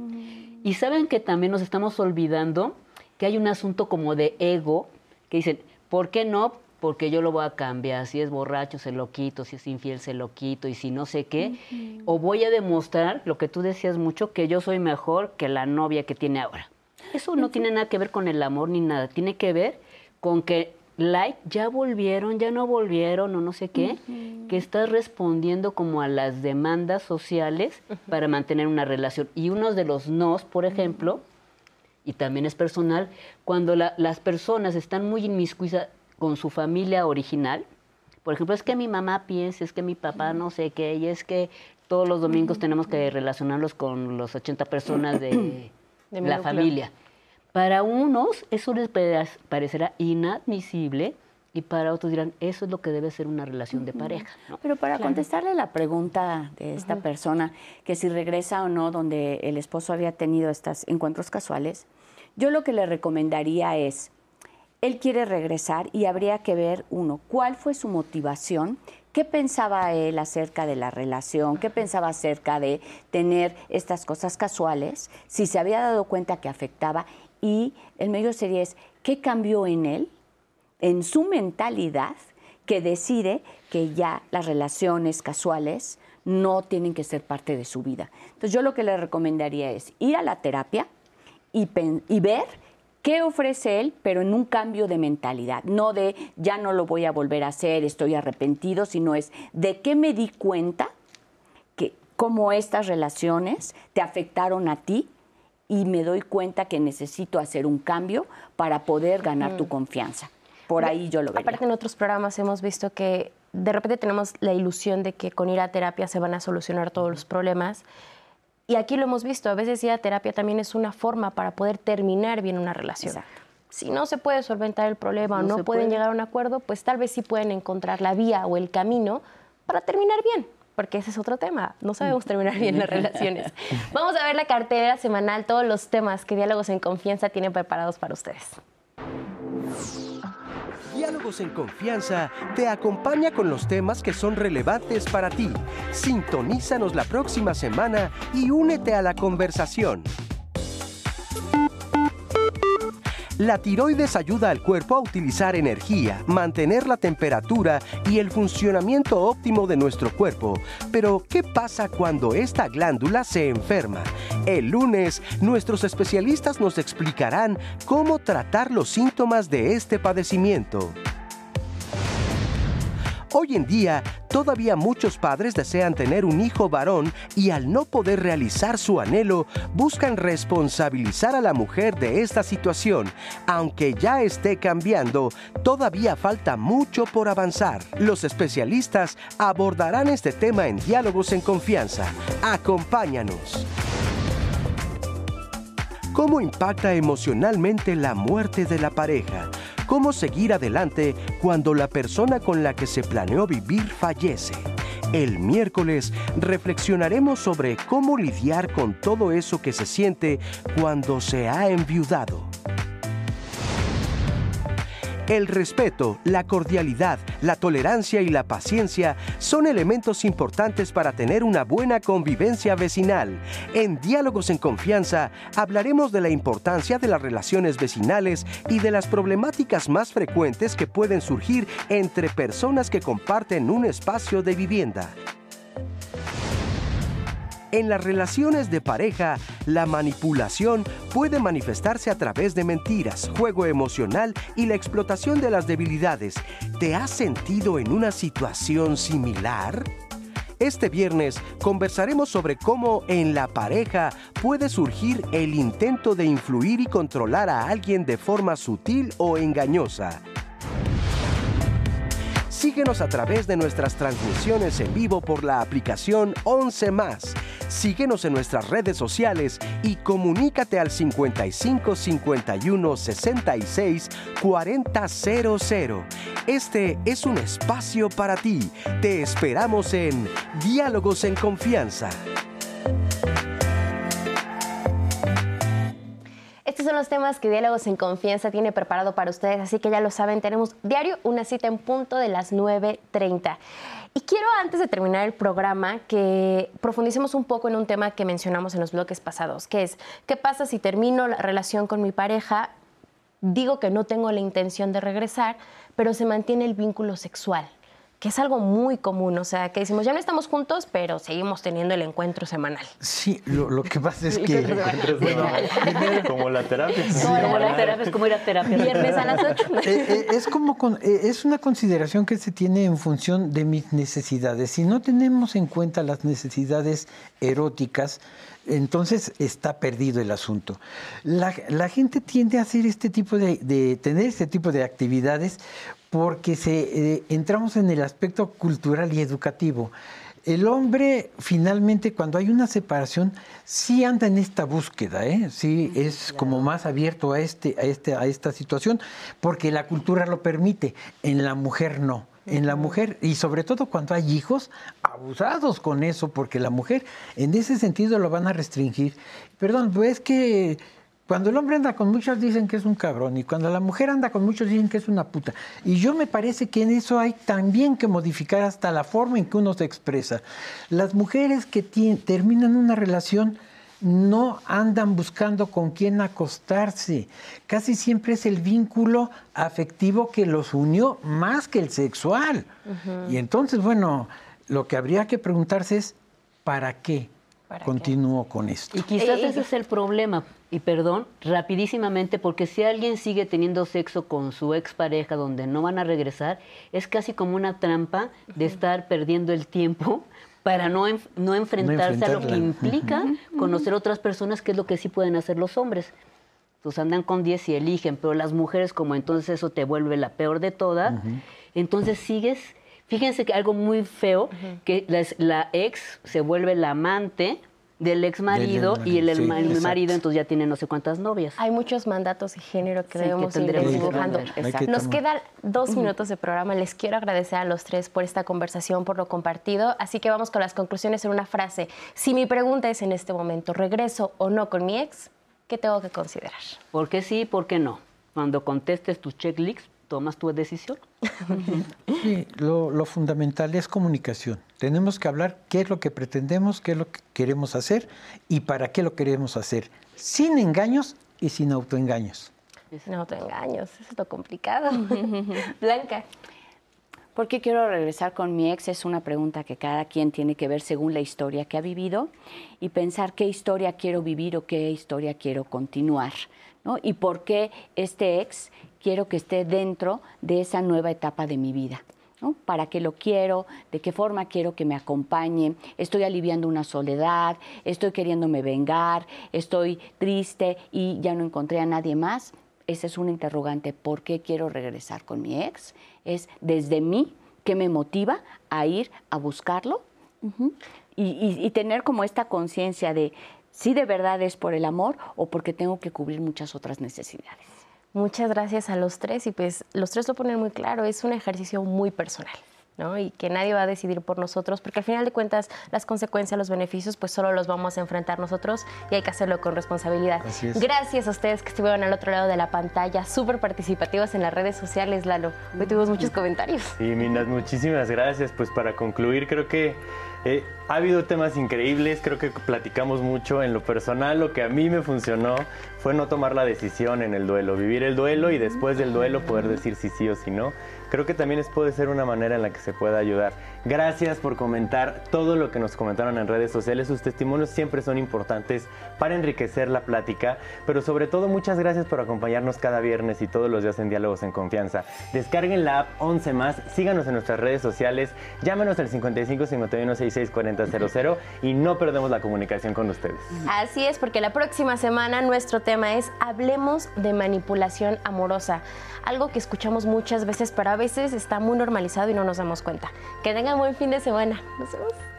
Y saben que también nos estamos olvidando que hay un asunto como de ego, que dicen, ¿por qué no? Porque yo lo voy a cambiar. Si es borracho, se lo quito. Si es infiel, se lo quito. Y si no sé qué. O voy a demostrar, lo que tú decías mucho, que yo soy mejor que la novia que tiene ahora. Eso no tiene nada que ver con el amor ni nada. Tiene que ver con que, like, ya volvieron, ya no volvieron o no sé qué, que estás respondiendo como a las demandas sociales para mantener una relación. Y uno de los nos, por ejemplo, y también es personal, cuando la- las personas están muy inmiscuidas con su familia original, por ejemplo, es que mi mamá piensa, es que mi papá no sé qué, y es que todos los domingos tenemos que relacionarlos con los 80 personas de, [CLEARS THROAT] la familia. Para unos eso les pare- parecerá inadmisible y para otros dirán, eso es lo que debe ser una relación de pareja. ¿no? Pero para contestarle la pregunta de esta persona, que si regresa o no donde el esposo había tenido estos encuentros casuales, yo lo que le recomendaría es, él quiere regresar y habría que ver, uno, cuál fue su motivación, qué pensaba él acerca de la relación, qué pensaba acerca de tener estas cosas casuales, si se había dado cuenta que afectaba y el medio sería es, ¿qué cambió en él? en su mentalidad que decide que ya las relaciones casuales no tienen que ser parte de su vida. Entonces yo lo que le recomendaría es ir a la terapia y, y ver qué ofrece él, pero en un cambio de mentalidad, no de ya no lo voy a volver a hacer, estoy arrepentido, sino es de qué me di cuenta que cómo estas relaciones te afectaron a ti y me doy cuenta que necesito hacer un cambio para poder ganar tu confianza. Por ahí yo lo vería. Aparte en otros programas hemos visto que de repente tenemos la ilusión de que con ir a terapia se van a solucionar todos los problemas. Y aquí lo hemos visto, a veces ir a terapia también es una forma para poder terminar bien una relación. Exacto. Si no se puede solventar el problema o No no se pueden puede. llegar a un acuerdo, pues tal vez sí pueden encontrar la vía o el camino para terminar bien, porque ese es otro tema. No sabemos terminar bien las relaciones. [LAUGHS] Vamos a ver la cartera semanal, todos los temas que Diálogos en Confianza tienen preparados para ustedes. Diálogos en Confianza te acompaña con los temas que son relevantes para ti. Sintonízanos la próxima semana y únete a la conversación. La tiroides ayuda al cuerpo a utilizar energía, mantener la temperatura y el funcionamiento óptimo de nuestro cuerpo. Pero, ¿qué pasa cuando esta glándula se enferma? El lunes, nuestros especialistas nos explicarán cómo tratar los síntomas de este padecimiento. Hoy en día, todavía muchos padres desean tener un hijo varón y al no poder realizar su anhelo, buscan responsabilizar a la mujer de esta situación. Aunque ya esté cambiando, todavía falta mucho por avanzar. Los especialistas abordarán este tema en diálogos en confianza. Acompáñanos. ¿Cómo impacta emocionalmente la muerte de la pareja? ¿Cómo seguir adelante cuando la persona con la que se planeó vivir fallece? El miércoles reflexionaremos sobre cómo lidiar con todo eso que se siente cuando se ha enviudado. El respeto, la cordialidad, la tolerancia y la paciencia son elementos importantes para tener una buena convivencia vecinal. En Diálogos en Confianza hablaremos de la importancia de las relaciones vecinales y de las problemáticas más frecuentes que pueden surgir entre personas que comparten un espacio de vivienda. En las relaciones de pareja, la manipulación puede manifestarse a través de mentiras, juego emocional y la explotación de las debilidades. ¿Te has sentido en una situación similar? Este viernes conversaremos sobre cómo en la pareja puede surgir el intento de influir y controlar a alguien de forma sutil o engañosa. Síguenos a través de nuestras transmisiones en vivo por la aplicación 11 más. Síguenos en nuestras redes sociales y comunícate al 55 51 66 4000. Este es un espacio para ti. Te esperamos en Diálogos en Confianza. Estos son los temas que Diálogos en Confianza tiene preparado para ustedes, así que ya lo saben, tenemos diario una cita en punto de las 9.30. Y quiero, antes de terminar el programa, que profundicemos un poco en un tema que mencionamos en los bloques pasados, que es, ¿qué pasa si termino la relación con mi pareja? Digo que no tengo la intención de regresar, pero se mantiene el vínculo sexual que es algo muy común, o sea, que decimos, ya no estamos juntos, pero seguimos teniendo el encuentro semanal. Sí, lo, que pasa es que... [LAUGHS] [LAUGHS] como la terapia. como la terapia, es como ir a terapia. Viernes a las 8. [LAUGHS] Eh, eh, es como, eh, es una consideración que se tiene en función de mis necesidades. Si no tenemos en cuenta las necesidades eróticas, entonces está perdido el asunto. La, gente tiende a hacer este tipo de, de, tener este tipo de actividades porque se, eh, entramos en el aspecto cultural y educativo. El hombre, finalmente, cuando hay una separación, sí anda en esta búsqueda, ¿eh? sí es como más abierto a, este, a, este, a esta situación, porque la cultura lo permite, en la mujer no. En la mujer, y sobre todo cuando hay hijos, abusados con eso, porque la mujer en ese sentido lo van a restringir. Perdón, pues que cuando el hombre anda con muchos dicen que es un cabrón y cuando la mujer anda con muchos dicen que es una puta. Y yo me parece que en eso hay también que modificar hasta la forma en que uno se expresa. Las mujeres que terminan una relación no andan buscando con quién acostarse. Casi siempre es el vínculo afectivo que los unió más que el sexual. Y entonces, bueno, lo que habría que preguntarse es, ¿para qué? Continúo con esto. Y quizás ese es el problema, y perdón, rapidísimamente, porque si alguien sigue teniendo sexo con su expareja donde no van a regresar, es casi como una trampa de estar perdiendo el tiempo para no, no enfrentarse a lo que implica conocer otras personas, que es lo que sí pueden hacer los hombres. Entonces andan con 10 y eligen, pero las mujeres, como entonces eso te vuelve la peor de todas, entonces sigues. Fíjense que algo muy feo, que la, ex se vuelve la amante del ex marido y el, marido entonces ya tiene no sé cuántas novias. Hay muchos mandatos de género que debemos ir dibujando. Nos quedan dos minutos de programa. Les quiero agradecer a los tres por esta conversación, por lo compartido. Así que vamos con las conclusiones en una frase. Si mi pregunta es en este momento, ¿regreso o no con mi ex? ¿Qué tengo que considerar? ¿Por qué sí, por qué no? Cuando contestes tus checklists, tomas tu decisión. [LAUGHS] Sí, lo, fundamental es comunicación. Tenemos que hablar qué es lo que pretendemos, qué es lo que queremos hacer y para qué lo queremos hacer, sin engaños y sin autoengaños. Sin autoengaños, eso es lo complicado. [LAUGHS] Blanca. ¿Por qué quiero regresar con mi ex? Es una pregunta que cada quien tiene que ver según la historia que ha vivido y pensar qué historia quiero vivir o qué historia quiero continuar. ¿no? Y por qué este ex quiero que esté dentro de esa nueva etapa de mi vida. ¿no? ¿Para qué lo quiero? ¿De qué forma quiero que me acompañe? ¿Estoy aliviando una soledad? ¿Estoy queriéndome vengar? ¿Estoy triste y ya no encontré a nadie más? Ese es un interrogante. ¿Por qué quiero regresar con mi ex? Es desde mí que me motiva a ir a buscarlo y, tener como esta conciencia de si de verdad es por el amor o porque tengo que cubrir muchas otras necesidades. Muchas gracias a los tres y pues los tres lo ponen muy claro, es un ejercicio muy personal. ¿no? y que nadie va a decidir por nosotros, porque al final de cuentas las consecuencias, los beneficios, pues solo los vamos a enfrentar nosotros y hay que hacerlo con responsabilidad. Gracias a ustedes que estuvieron al otro lado de la pantalla, súper participativos en las redes sociales, Lalo. Hoy tuvimos muchos comentarios. Sí, Minas, muchísimas gracias. Pues para concluir, creo que eh, ha habido temas increíbles, creo que platicamos mucho. En lo personal, lo que a mí me funcionó fue no tomar la decisión en el duelo, vivir el duelo y después del duelo poder decir si sí o si no creo que también es, puede ser una manera en la que se pueda ayudar. Gracias por comentar todo lo que nos comentaron en redes sociales. Sus testimonios siempre son importantes para enriquecer la plática, pero sobre todo muchas gracias por acompañarnos cada viernes y todos los días en Diálogos en Confianza. Descarguen la app 11 más, síganos en nuestras redes sociales, llámenos al 55 51 66 40 00 y no perdemos la comunicación con ustedes. Así es, porque la próxima semana nuestro tema es Hablemos de manipulación amorosa algo que escuchamos muchas veces, pero a veces está muy normalizado y no nos damos cuenta. Que tengan buen fin de semana. Nos vemos.